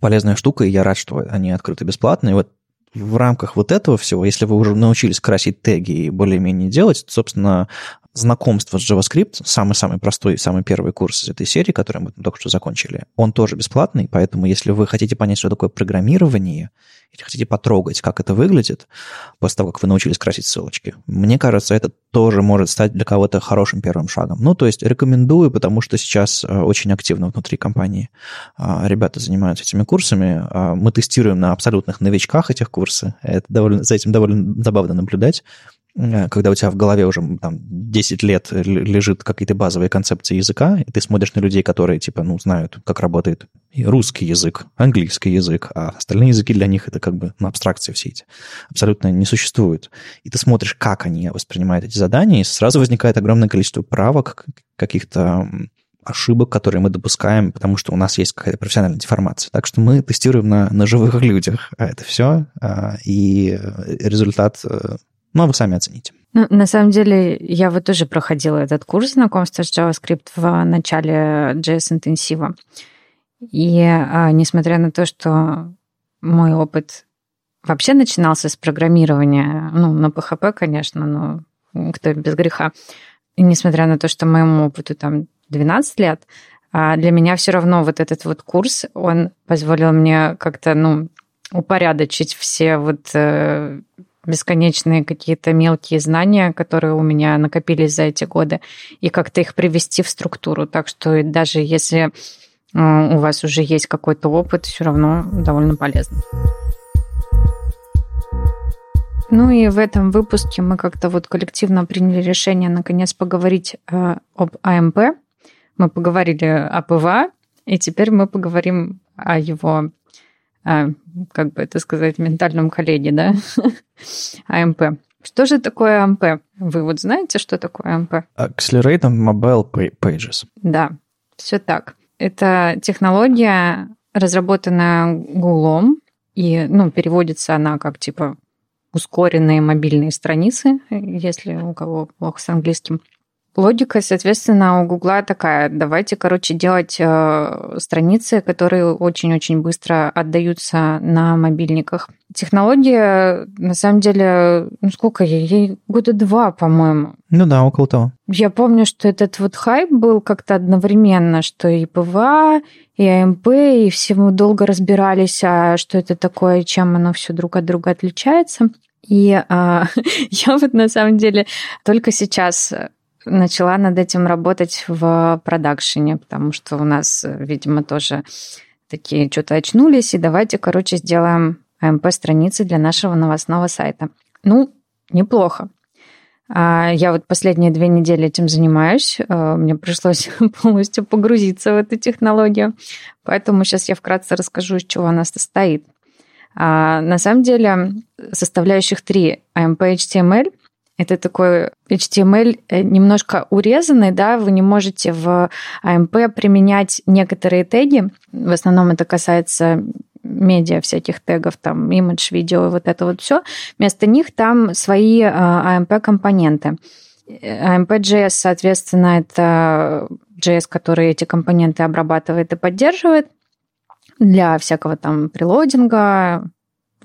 полезная штука, и я рад, что они открыты бесплатно. И вот в рамках вот этого всего, если вы уже научились красить теги и более-менее делать, то, собственно, знакомство с JavaScript, самый-самый простой, самый первый курс из этой серии, который мы только что закончили, он тоже бесплатный, поэтому если вы хотите понять, что такое программирование, или хотите потрогать, как это выглядит, после того, как вы научились красить ссылочки, мне кажется, это тоже может стать для кого-то хорошим первым шагом. Ну, то есть рекомендую, потому что сейчас э, очень активно внутри компании а, ребята занимаются этими курсами. А, мы тестируем на абсолютных новичках этих курсы. Это довольно, за этим довольно забавно наблюдать. Э, когда у тебя в голове уже там 10 лет лежит какие-то базовые концепции языка, и ты смотришь на людей, которые, типа, ну, знают, как работает русский язык, английский язык, а остальные языки для них это как бы ну, абстракции все эти. Абсолютно не существуют. И ты смотришь, как они воспринимают эти задания, и сразу возникает огромное количество правок, каких-то ошибок, которые мы допускаем, потому что у нас есть какая-то профессиональная деформация. Так что мы тестируем на, на живых людях а это все, а, и результат а вы сами оцените. Ну, на самом деле, я вот тоже проходила этот курс знакомства с JavaScript в начале JS-интенсива. И а, несмотря на то, что мой опыт вообще начинался с программирования, ну, на PHP, конечно, но кто без греха. И несмотря на то, что моему опыту там 12 лет, а для меня все равно вот этот вот курс, он позволил мне как-то, ну, упорядочить все вот э, бесконечные какие-то мелкие знания, которые у меня накопились за эти годы, и как-то их привести в структуру. Так что даже если э, у вас уже есть какой-то опыт, все равно довольно полезно. Ну и в этом выпуске мы как-то вот коллективно приняли решение наконец поговорить э, об AMP. Мы поговорили о PWA, и теперь мы поговорим о его как бы это сказать, ментальном коллеге, да, АМП. Что же такое АМП? Вы вот знаете, что такое АМП? Accelerated Mobile Pages. Да, все так. Это технология, разработанная Гуглом, и, ну, переводится она как, типа, ускоренные мобильные страницы, если у кого плохо с английским. Логика, соответственно, у Гугла такая. Давайте, короче, делать э, страницы, которые очень-очень быстро отдаются на мобильниках. Технология, на самом деле, ну сколько ей? Ей года два, по-моему. Ну да, около того. Я помню, что этот вот хайп был как-то одновременно, что и PWA, и AMP, и все мы долго разбирались, а что это такое, чем оно все друг от друга отличается. И а, я вот на самом деле только сейчас начала над этим работать в продакшене, потому что у нас, видимо, тоже такие что-то очнулись, и давайте, короче, сделаем АМП-страницы для нашего новостного сайта. Ну, неплохо. А, я вот последние две недели этим занимаюсь. А, мне пришлось полностью погрузиться в эту технологию. Поэтому сейчас я вкратце расскажу, из чего она состоит. А, на самом деле составляющих три AMP HTML это такой HTML э, немножко урезанный, да, вы не можете в AMP применять некоторые теги. В основном это касается медиа всяких тегов, там, image, видео, вот это вот все. Вместо них там свои AMP-компоненты. AMP.js, соответственно, это JS, который эти компоненты обрабатывает и поддерживает для всякого там прилодинга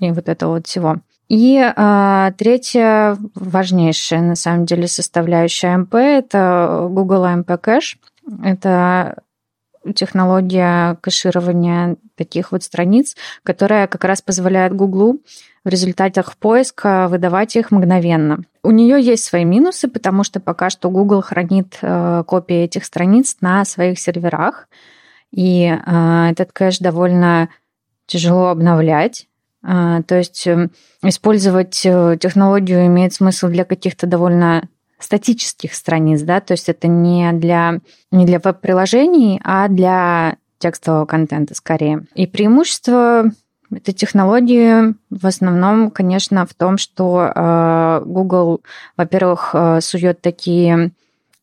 и вот этого вот всего. И а, третья важнейшая, на самом деле, составляющая AMP – это Google AMP Cache. Это технология кэширования таких вот страниц, которая как раз позволяет Google в результатах поиска выдавать их мгновенно. У нее есть свои минусы, потому что пока что Google хранит э, копии этих страниц на своих серверах, и э, этот кэш довольно тяжело обновлять. А, то есть эм, использовать э, технологию имеет смысл для каких-то довольно статических страниц, да, то есть это не для, не для веб-приложений, а для текстового контента скорее. И преимущество этой технологии в основном, конечно, в том, что э, Google, во-первых, э, сует такие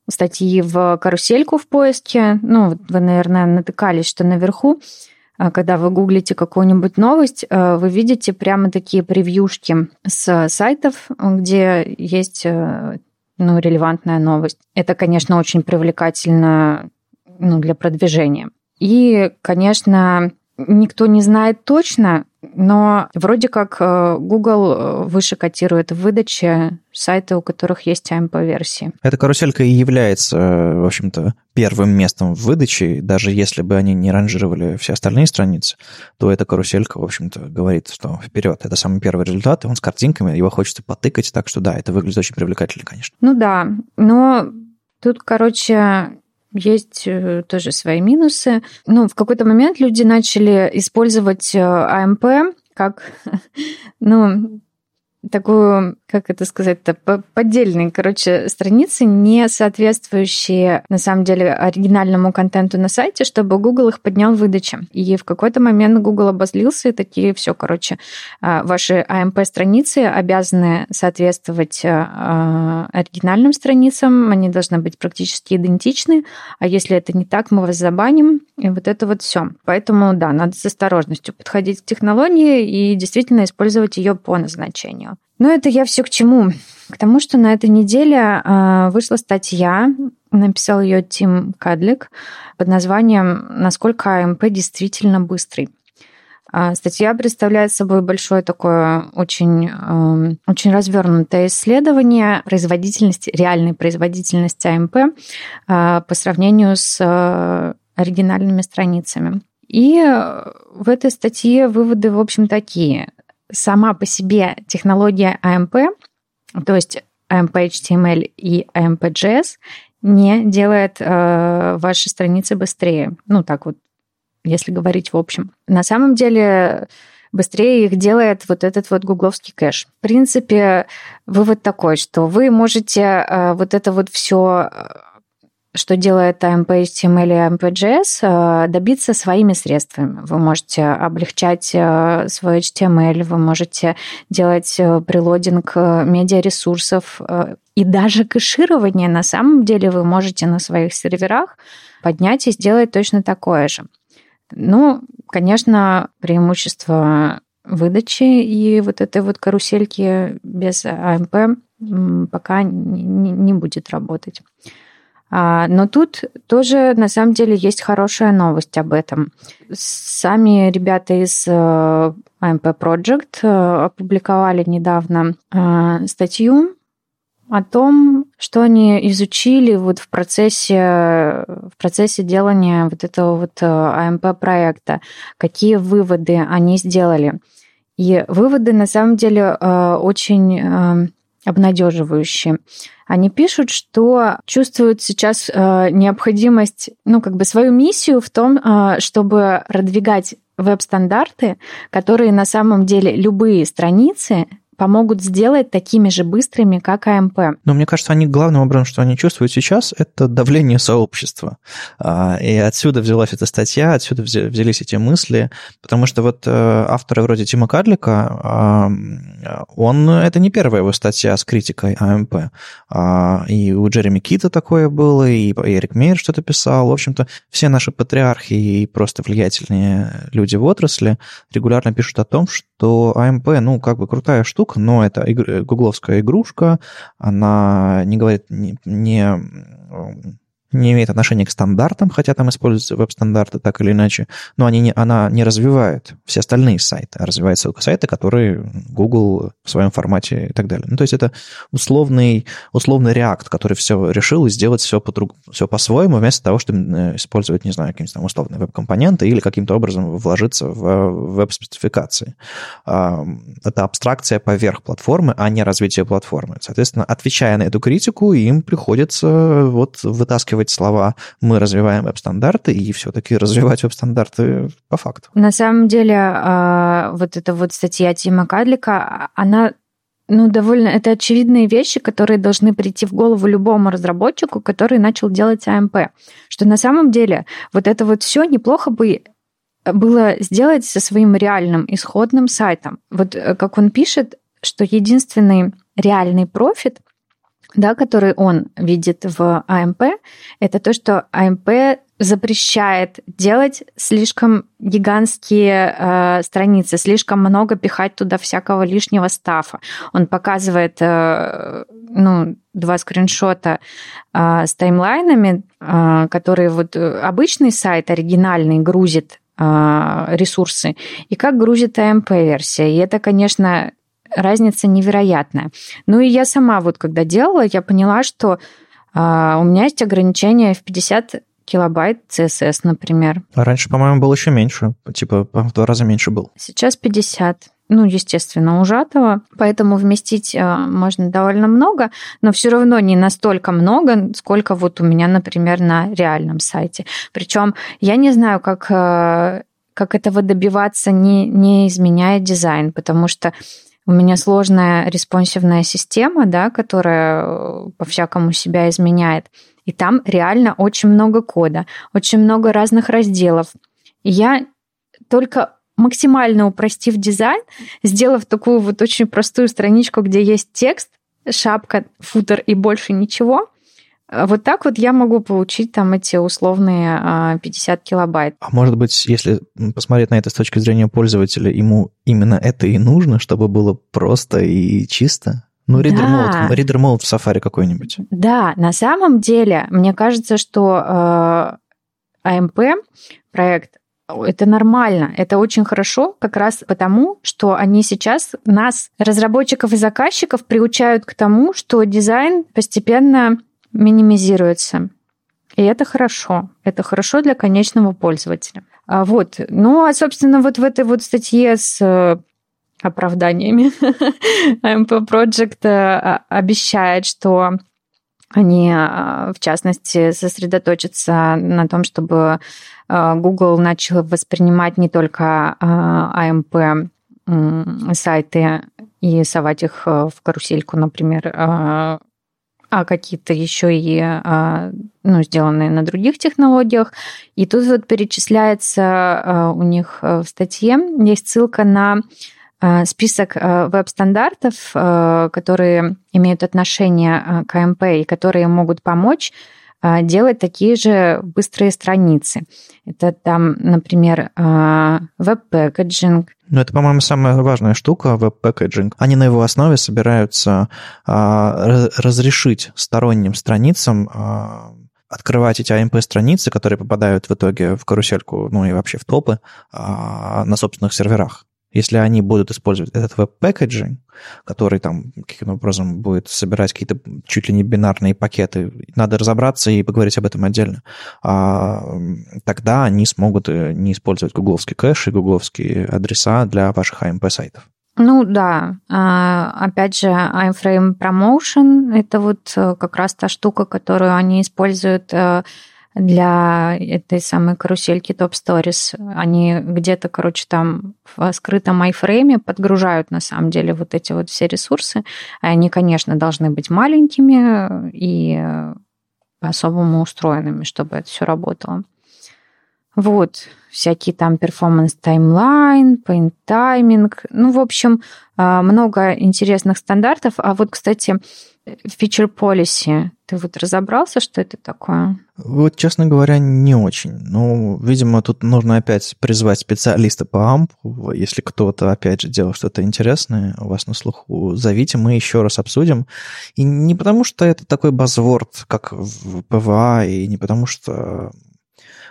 статьи в карусельку в поиске. Ну, вы, наверное, натыкались, что наверху когда вы гуглите какую-нибудь новость, э, вы видите прямо такие превьюшки с сайтов, где есть э, ну, релевантная новость. Это, конечно, очень привлекательно ну, для продвижения. И, конечно, никто не знает точно, но вроде как э, Google э, выше котирует в выдаче сайты, у которых есть AMP-версии. Эта каруселька и является, э, в общем-то, первым местом в выдаче. Даже если бы они не ранжировали все остальные страницы, то эта каруселька, в общем-то, говорит, что вперед. Это самый первый результат, и он с картинками, его хочется потыкать, так что да, это выглядит очень привлекательно, конечно. Ну да, но тут, короче, есть э, тоже свои минусы. Ну, в какой-то момент люди начали использовать АМП как, ну, такую, как это сказать-то, поддельные, короче, страницы, не соответствующие, на самом деле, оригинальному контенту на сайте, чтобы Google их поднял в выдаче. И в какой-то момент Google обозлился и такие, все, короче, а, ваши AMP-страницы обязаны соответствовать а, оригинальным страницам, они должны быть практически идентичны, а если это не так, мы вас забаним, и вот это вот все. Поэтому, да, надо с осторожностью подходить к технологии и действительно использовать ее по назначению. Ну, это я все к чему? К тому, что на этой неделе э, вышла статья, написал ее Тим Кадлик под названием «Насколько АМП действительно быстрый». А статья представляет собой большое такое очень, э, очень развернутое исследование производительности, реальной производительности АМП по сравнению с э, оригинальными страницами. И в этой статье выводы, в общем, такие сама по себе технология AMP, то есть AMP HTML и AMP JS, не делает э, ваши страницы быстрее. Ну, так вот, если говорить в общем. На самом деле быстрее их делает вот этот вот гугловский кэш. В принципе, вывод такой, что вы можете э, вот это вот все что делает AMP HTML и AMP JS, добиться своими средствами. Вы можете облегчать э, свой HTML, вы можете делать э, прилодинг э, медиаресурсов и даже кэширование на самом деле вы можете на своих серверах поднять и сделать точно такое же. Ну, конечно, преимущество выдачи и вот этой вот карусельки без AMP пока не будет работать. А, но тут тоже на самом деле есть хорошая новость об этом. Сами ребята из AMP э, Project э, опубликовали недавно э, статью о том, что они изучили вот в процессе, в процессе делания вот этого вот AMP проекта, какие выводы они сделали. И выводы на самом деле очень обнадеживающие. Они пишут, что чувствуют сейчас э, необходимость, ну, как бы свою миссию в том, э, чтобы продвигать веб-стандарты, которые на самом деле любые страницы помогут сделать такими же быстрыми, как АМП. Но мне кажется, они главным образом, что они чувствуют сейчас, это давление сообщества. А, и отсюда взялась эта статья, отсюда взялись эти мысли, потому что вот э, авторы вроде Тима Кадлика, он, это не первая его статья с критикой АМП. А, и у Джереми Кита такое было, и Эрик Мейер что-то писал. В общем-то, все наши патриархи и просто влиятельные люди в отрасли регулярно пишут о том, что АМП, ну, как бы крутая штука, штук, но это гугловская игрушка, она не говорит, не, не не имеет отношения к стандартам, хотя там используются веб-стандарты так или иначе, но они не, она не развивает все остальные сайты, а развивает только сайты, которые Google в своем формате и так далее. Ну, то есть это условный, условный React, который все решил сделать все, по все по-своему, вместо того, чтобы э, использовать, не знаю, какие-нибудь там условные веб-компоненты или каким-то образом вложиться в веб-спецификации. Это абстракция поверх платформы, а не развитие платформы. Соответственно, отвечая на эту критику, им приходится вот вытаскивать вкладывать слова «мы развиваем веб-стандарты» и все-таки развивать веб-стандарты по факту. На самом деле, а, вот эта вот статья Тима Кадлика, она ну, довольно... Это очевидные вещи, которые должны прийти в голову любому разработчику, который начал делать AMP. Что на самом деле вот это вот все неплохо бы было сделать со своим реальным исходным сайтом. Вот э, как он пишет, что единственный реальный профит – да, который он видит в АМП, это то, что АМП запрещает делать слишком гигантские э, страницы, слишком много пихать туда всякого лишнего стафа. Он показывает э, ну, два скриншота э, с таймлайнами, э, которые вот э, обычный сайт оригинальный грузит ресурсы, и как грузит AMP-версия. И это, конечно, разница невероятная. Ну и я сама вот когда делала, я поняла, что у меня есть ограничение в 50 килобайт CSS, например. А раньше, по-моему, было еще меньше, типа в два раза меньше был. Сейчас 50 ну, естественно, ужатого, поэтому вместить э, можно довольно много, но все равно не настолько много, сколько вот у меня, например, на реальном сайте. Причем я не знаю, как, э, как этого добиваться, не, не изменяя дизайн, потому что у меня сложная респонсивная система, да, которая э, по-всякому себя изменяет. И там реально очень много кода, очень много разных разделов. И я только максимально упростив дизайн, сделав такую вот очень простую страничку, где есть текст, шапка, футер и больше ничего, вот так вот я могу получить там эти условные 50 а, килобайт. А может быть, если посмотреть на это с точки зрения пользователя, ему именно это и нужно, чтобы было просто и чисто? Ну, Reader да. Mode, Reader Mode в Safari какой-нибудь. Да, на самом деле, мне кажется, что э, AMP проект это нормально, это очень хорошо, как раз потому, что они сейчас нас, разработчиков и заказчиков, приучают к тому, что дизайн постепенно минимизируется. И это хорошо. Это хорошо для конечного пользователя. А вот. Ну, а, собственно, вот в этой вот статье с э, оправданиями AMP Project э, обещает, что они, э, в частности, сосредоточатся на том, чтобы Google начал воспринимать не только AMP сайты и совать их в карусельку, например, а какие-то еще и ну, сделанные на других технологиях. И тут вот перечисляется у них в статье, есть ссылка на Э, список э, веб-стандартов, э, которые имеют отношение к AMP и которые могут помочь делать такие же быстрые страницы. Это там, например, web packaging. Ну, это, по-моему, самая важная штука, web packaging. Они на его основе собираются разрешить сторонним страницам открывать эти AMP-страницы, которые попадают в итоге в карусельку, ну и вообще в топы на собственных серверах. Если они будут использовать этот web packaging, который там каким-то образом будет собирать какие-то чуть ли не бинарные пакеты, надо разобраться и поговорить об этом отдельно, а, тогда они смогут э, не использовать гугловский кэш и гугловские адреса для ваших AMP-сайтов. Ну да, а, опять же, iFrame Promotion – это вот э, как раз та штука, которую они используют э, для этой самой карусельки Top Stories. Они где-то, короче, там в скрытом iFrame подгружают на самом деле вот эти вот все ресурсы. Они, конечно, должны быть маленькими и по-особому устроенными, чтобы это все работало. Вот, всякие там performance timeline, paint timing. Ну, в общем, а, много интересных стандартов. А вот, кстати, feature policy. Ты вот разобрался, что это такое? Вот, честно говоря, не очень. Ну, видимо, тут нужно опять призвать специалиста по AMP. Если кто-то, опять же, делал что-то интересное у вас на слуху, зовите, мы еще раз обсудим. И не потому, что это такой buzzword, как в PWA, и не потому, что...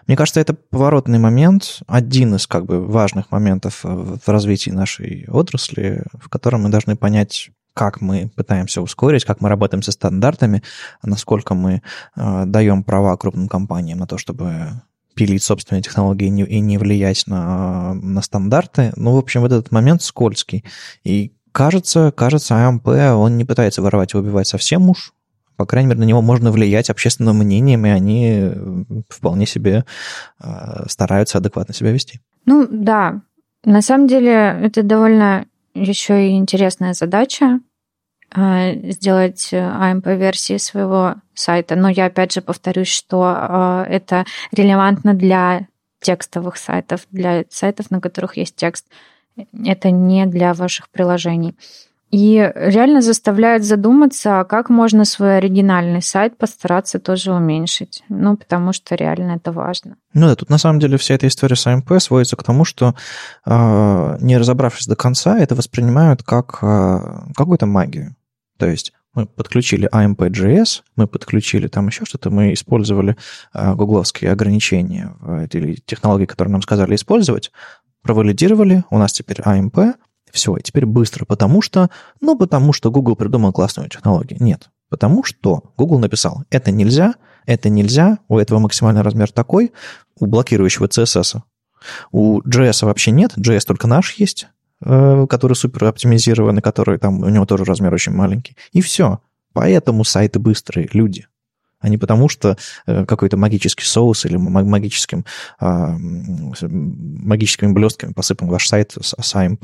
Мне кажется, это поворотный момент, один из как бы важных моментов в развитии нашей отрасли, в котором мы должны понять, как мы пытаемся ускорить, как мы работаем со стандартами, насколько мы э, даем права крупным компаниям на то, чтобы пилить собственные технологии и не, и не влиять на, на стандарты. Ну, в общем, вот этот момент скользкий. И кажется, кажется, АМП, он не пытается воровать и убивать совсем уж. По крайней мере, на него можно влиять общественным мнением, и они вполне себе э, стараются адекватно себя вести. Ну, да. На самом деле, это довольно еще и интересная задача а, сделать AMP-версии своего сайта. Но я опять же повторюсь, что а, это релевантно для текстовых сайтов, для сайтов, на которых есть текст. Это не для ваших приложений. И реально заставляет задуматься, как можно свой оригинальный сайт постараться тоже уменьшить. Ну, потому что реально это важно. Ну да, тут на самом деле вся эта история с AMP сводится к тому, что э, не разобравшись до конца, это воспринимают как э, какую-то магию. То есть Мы подключили AMP.js, мы подключили там еще что-то, мы использовали а, гугловские ограничения или технологии, которые нам сказали использовать, провалидировали, у нас теперь AMP, все, и теперь быстро, потому что, ну, потому что Google придумал классную технологию. Нет, потому что Google написал, это нельзя, это нельзя, у этого максимальный размер такой, у блокирующего CSS. У JS вообще нет, JS только наш есть, э, который супер оптимизированный, который там, у него тоже размер очень маленький. И все. Поэтому сайты быстрые, люди а не потому, что э, какой-то магический соус или магическим, а, магическими блестками посыпан ваш сайт с, AMP.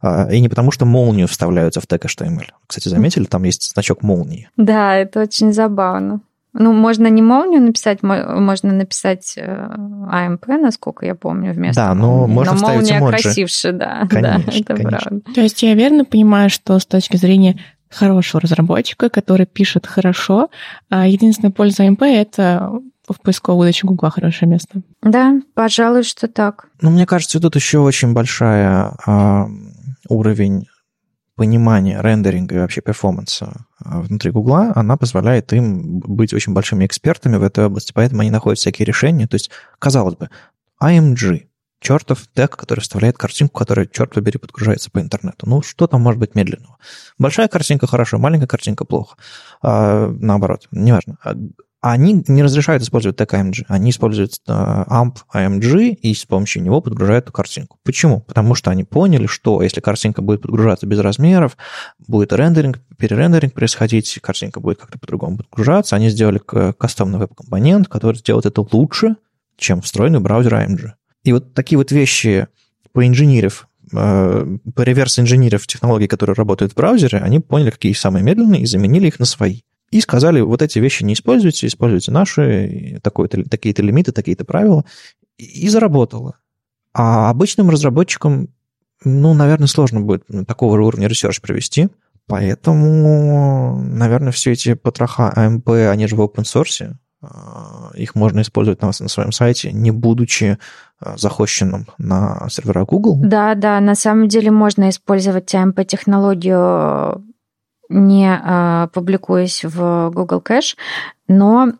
А, и не потому, что молнию вставляются в тег HTML. Кстати, заметили, там есть значок молнии. Да, это очень забавно. Ну, можно не молнию написать, можно написать AMP, э, насколько я помню, вместо Да, но молнии. можно но вставить молния эмоджи. красивше, да. Конечно, да, это конечно. правда. То есть я верно понимаю, что с точки зрения хорошего разработчика, который пишет хорошо. А единственная польза МП — это в поисковой выдаче Гугла хорошее место. Да, пожалуй, что так. Ну, мне кажется, тут еще очень большая а, уровень понимания рендеринга и вообще перформанса а, внутри Гугла, она позволяет им быть очень большими экспертами в этой области, поэтому они находят всякие решения. То есть, казалось бы, IMG, чертов тег, который вставляет картинку, которая, черт побери, подгружается по интернету. Ну, что там может быть медленного? Большая картинка хорошо, маленькая картинка плохо. А, наоборот, неважно. А, они не разрешают использовать тег AMG. Они используют uh, AMP AMG и с помощью него подгружают эту картинку. Почему? Потому что они поняли, что если картинка будет подгружаться без размеров, будет рендеринг, перерендеринг происходить, картинка будет как-то по-другому подгружаться. Они сделали кастомный веб-компонент, который сделает это лучше, чем встроенный браузер AMG. И вот такие вот вещи поинженерив, э, по reverse-инженерив технологий, которые работают в браузере, они поняли, какие самые медленные, и заменили их на свои. И сказали, вот эти вещи не используйте, используйте наши, такие-то лимиты, такие-то правила. И заработало. А обычным разработчикам, ну, наверное, сложно будет такого же уровня research провести. Поэтому, наверное, все эти потроха AMP, они же в open source, а, их можно использовать на, на своем сайте, не будучи а, захощенным на сервера Google. Да, да, на самом деле можно использовать TMP-технологию, не а, публикуясь в Google Cache, но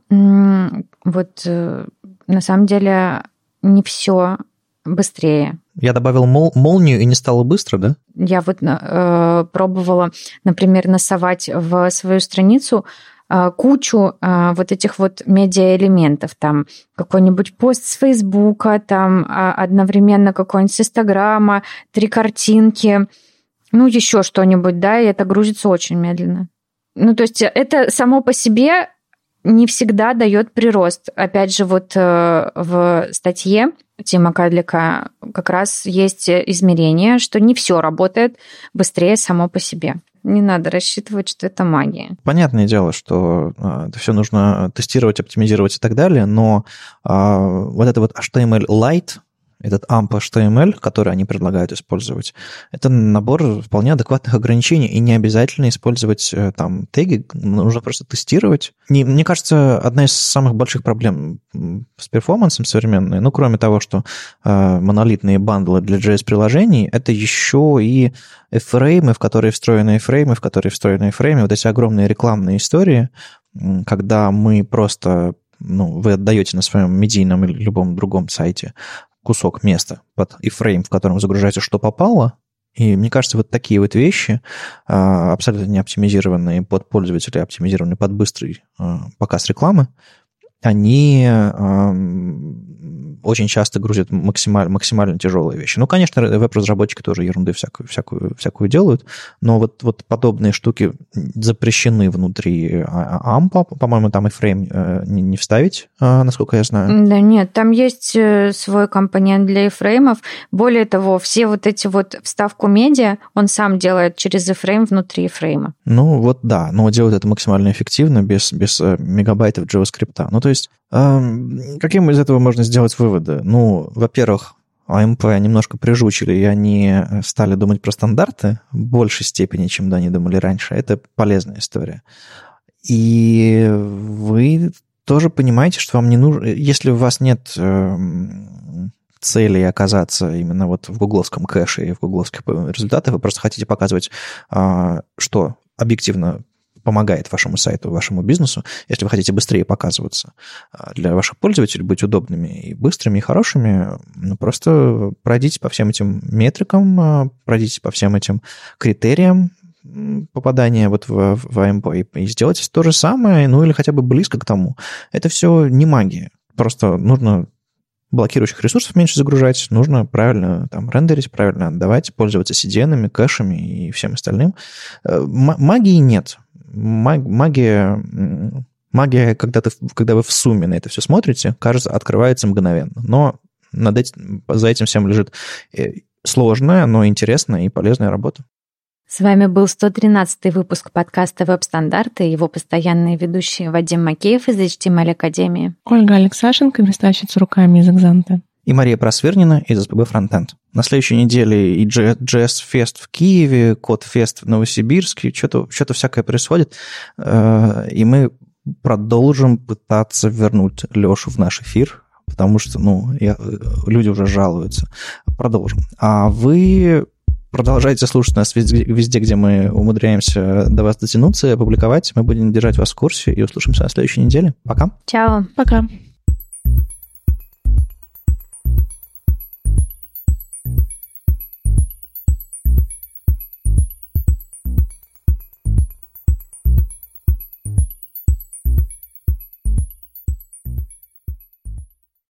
вот э, на самом деле не все быстрее. Я добавил мол, молнию и не стало быстро, да? Я вот э, пробовала, например, насовать в свою страницу кучу а, вот этих вот медиаэлементов, там какой-нибудь пост с Фейсбука, там а, одновременно какой-нибудь с Инстаграма, три картинки, ну еще что-нибудь, да, и это грузится очень медленно. Ну, то есть это само по себе не всегда дает прирост. Опять же, вот э, в статье Тима Кадлика как раз есть измерение, что не все работает быстрее само по себе. Не надо рассчитывать, что это магия. Понятное дело, что а, это все нужно тестировать, оптимизировать и так далее, но а, вот это вот HTML Lite, этот AMP HTML, который они предлагают использовать, это набор вполне адекватных ограничений, и не обязательно использовать э, там теги, нужно просто тестировать. Не, мне кажется, одна из самых больших проблем с перформансом современной, ну, кроме того, что э, монолитные бандлы для JS-приложений, это еще и фреймы, в которые встроены фреймы, в которые встроены фреймы, вот эти огромные рекламные истории, когда мы просто ну, вы отдаете на своем медийном или любом другом сайте кусок места под iframe, в котором загружается что попало, и мне кажется, вот такие вот вещи, а, абсолютно не оптимизированные под пользователя, оптимизированные под быстрый а, показ рекламы, они очень часто грузят максимально, максимально тяжелые вещи. Ну, конечно, веб-разработчики тоже ерунды всякую, всякую, всякую делают, но вот, вот подобные штуки запрещены внутри AMP, по-моему, там и фрейм э, не, не вставить, а, насколько я знаю. Да нет, там есть э, свой компонент для iframe. Более того, все вот эти вот вставку медиа он сам делает через iframe внутри iframe. Ну, вот да, но делает это максимально эффективно, без, без э, мегабайтов JavaScript. Ну, то есть, каким из этого можно сделать выводы? Ну, во-первых, АМП немножко прижучили, и они стали думать про стандарты в большей степени, чем да, они думали раньше. Это полезная история. И вы тоже понимаете, что вам не нужно... Если у вас нет эм, цели оказаться именно вот в гугловском кэше и в гугловских результатах, вы просто хотите показывать, а, что объективно помогает вашему сайту, вашему бизнесу, если вы хотите быстрее показываться а, для ваших пользователей, быть удобными и быстрыми, и хорошими, ну, просто пройдите по всем этим метрикам, а, пройдите по всем этим критериям, попадания вот в, в AMP и, и сделайте то же самое, ну или хотя бы близко к тому. Это все не магия. Просто нужно блокирующих ресурсов меньше загружать, нужно правильно там рендерить, правильно отдавать, пользоваться CDN, кэшами и всем остальным. Э, магии нет. Магия, магия когда, ты, когда вы в сумме на это все смотрите, кажется, открывается мгновенно. Но над этим, за этим всем лежит э, сложная, но интересная и полезная работа. С вами был 113 выпуск подкаста «Веб-стандарты» и его постоянные ведущие Вадим Макеев из HTML Академии. Ольга Алексашенко, верстальщица руками из «Экзанта». И Мария Просвернина из СПБ Фронтенд. На следующей неделе и JS Fest в Киеве, Код Фест в Новосибирске, что-то что всякое происходит. Э, и мы продолжим пытаться вернуть Лешу в наш эфир, потому что, ну, я, э, люди уже жалуются. Продолжим. А вы Продолжайте слушать нас везде, везде, где мы умудряемся до вас дотянуться и опубликовать. Мы будем держать вас в курсе и услышимся на следующей неделе. Пока. Чао. Пока.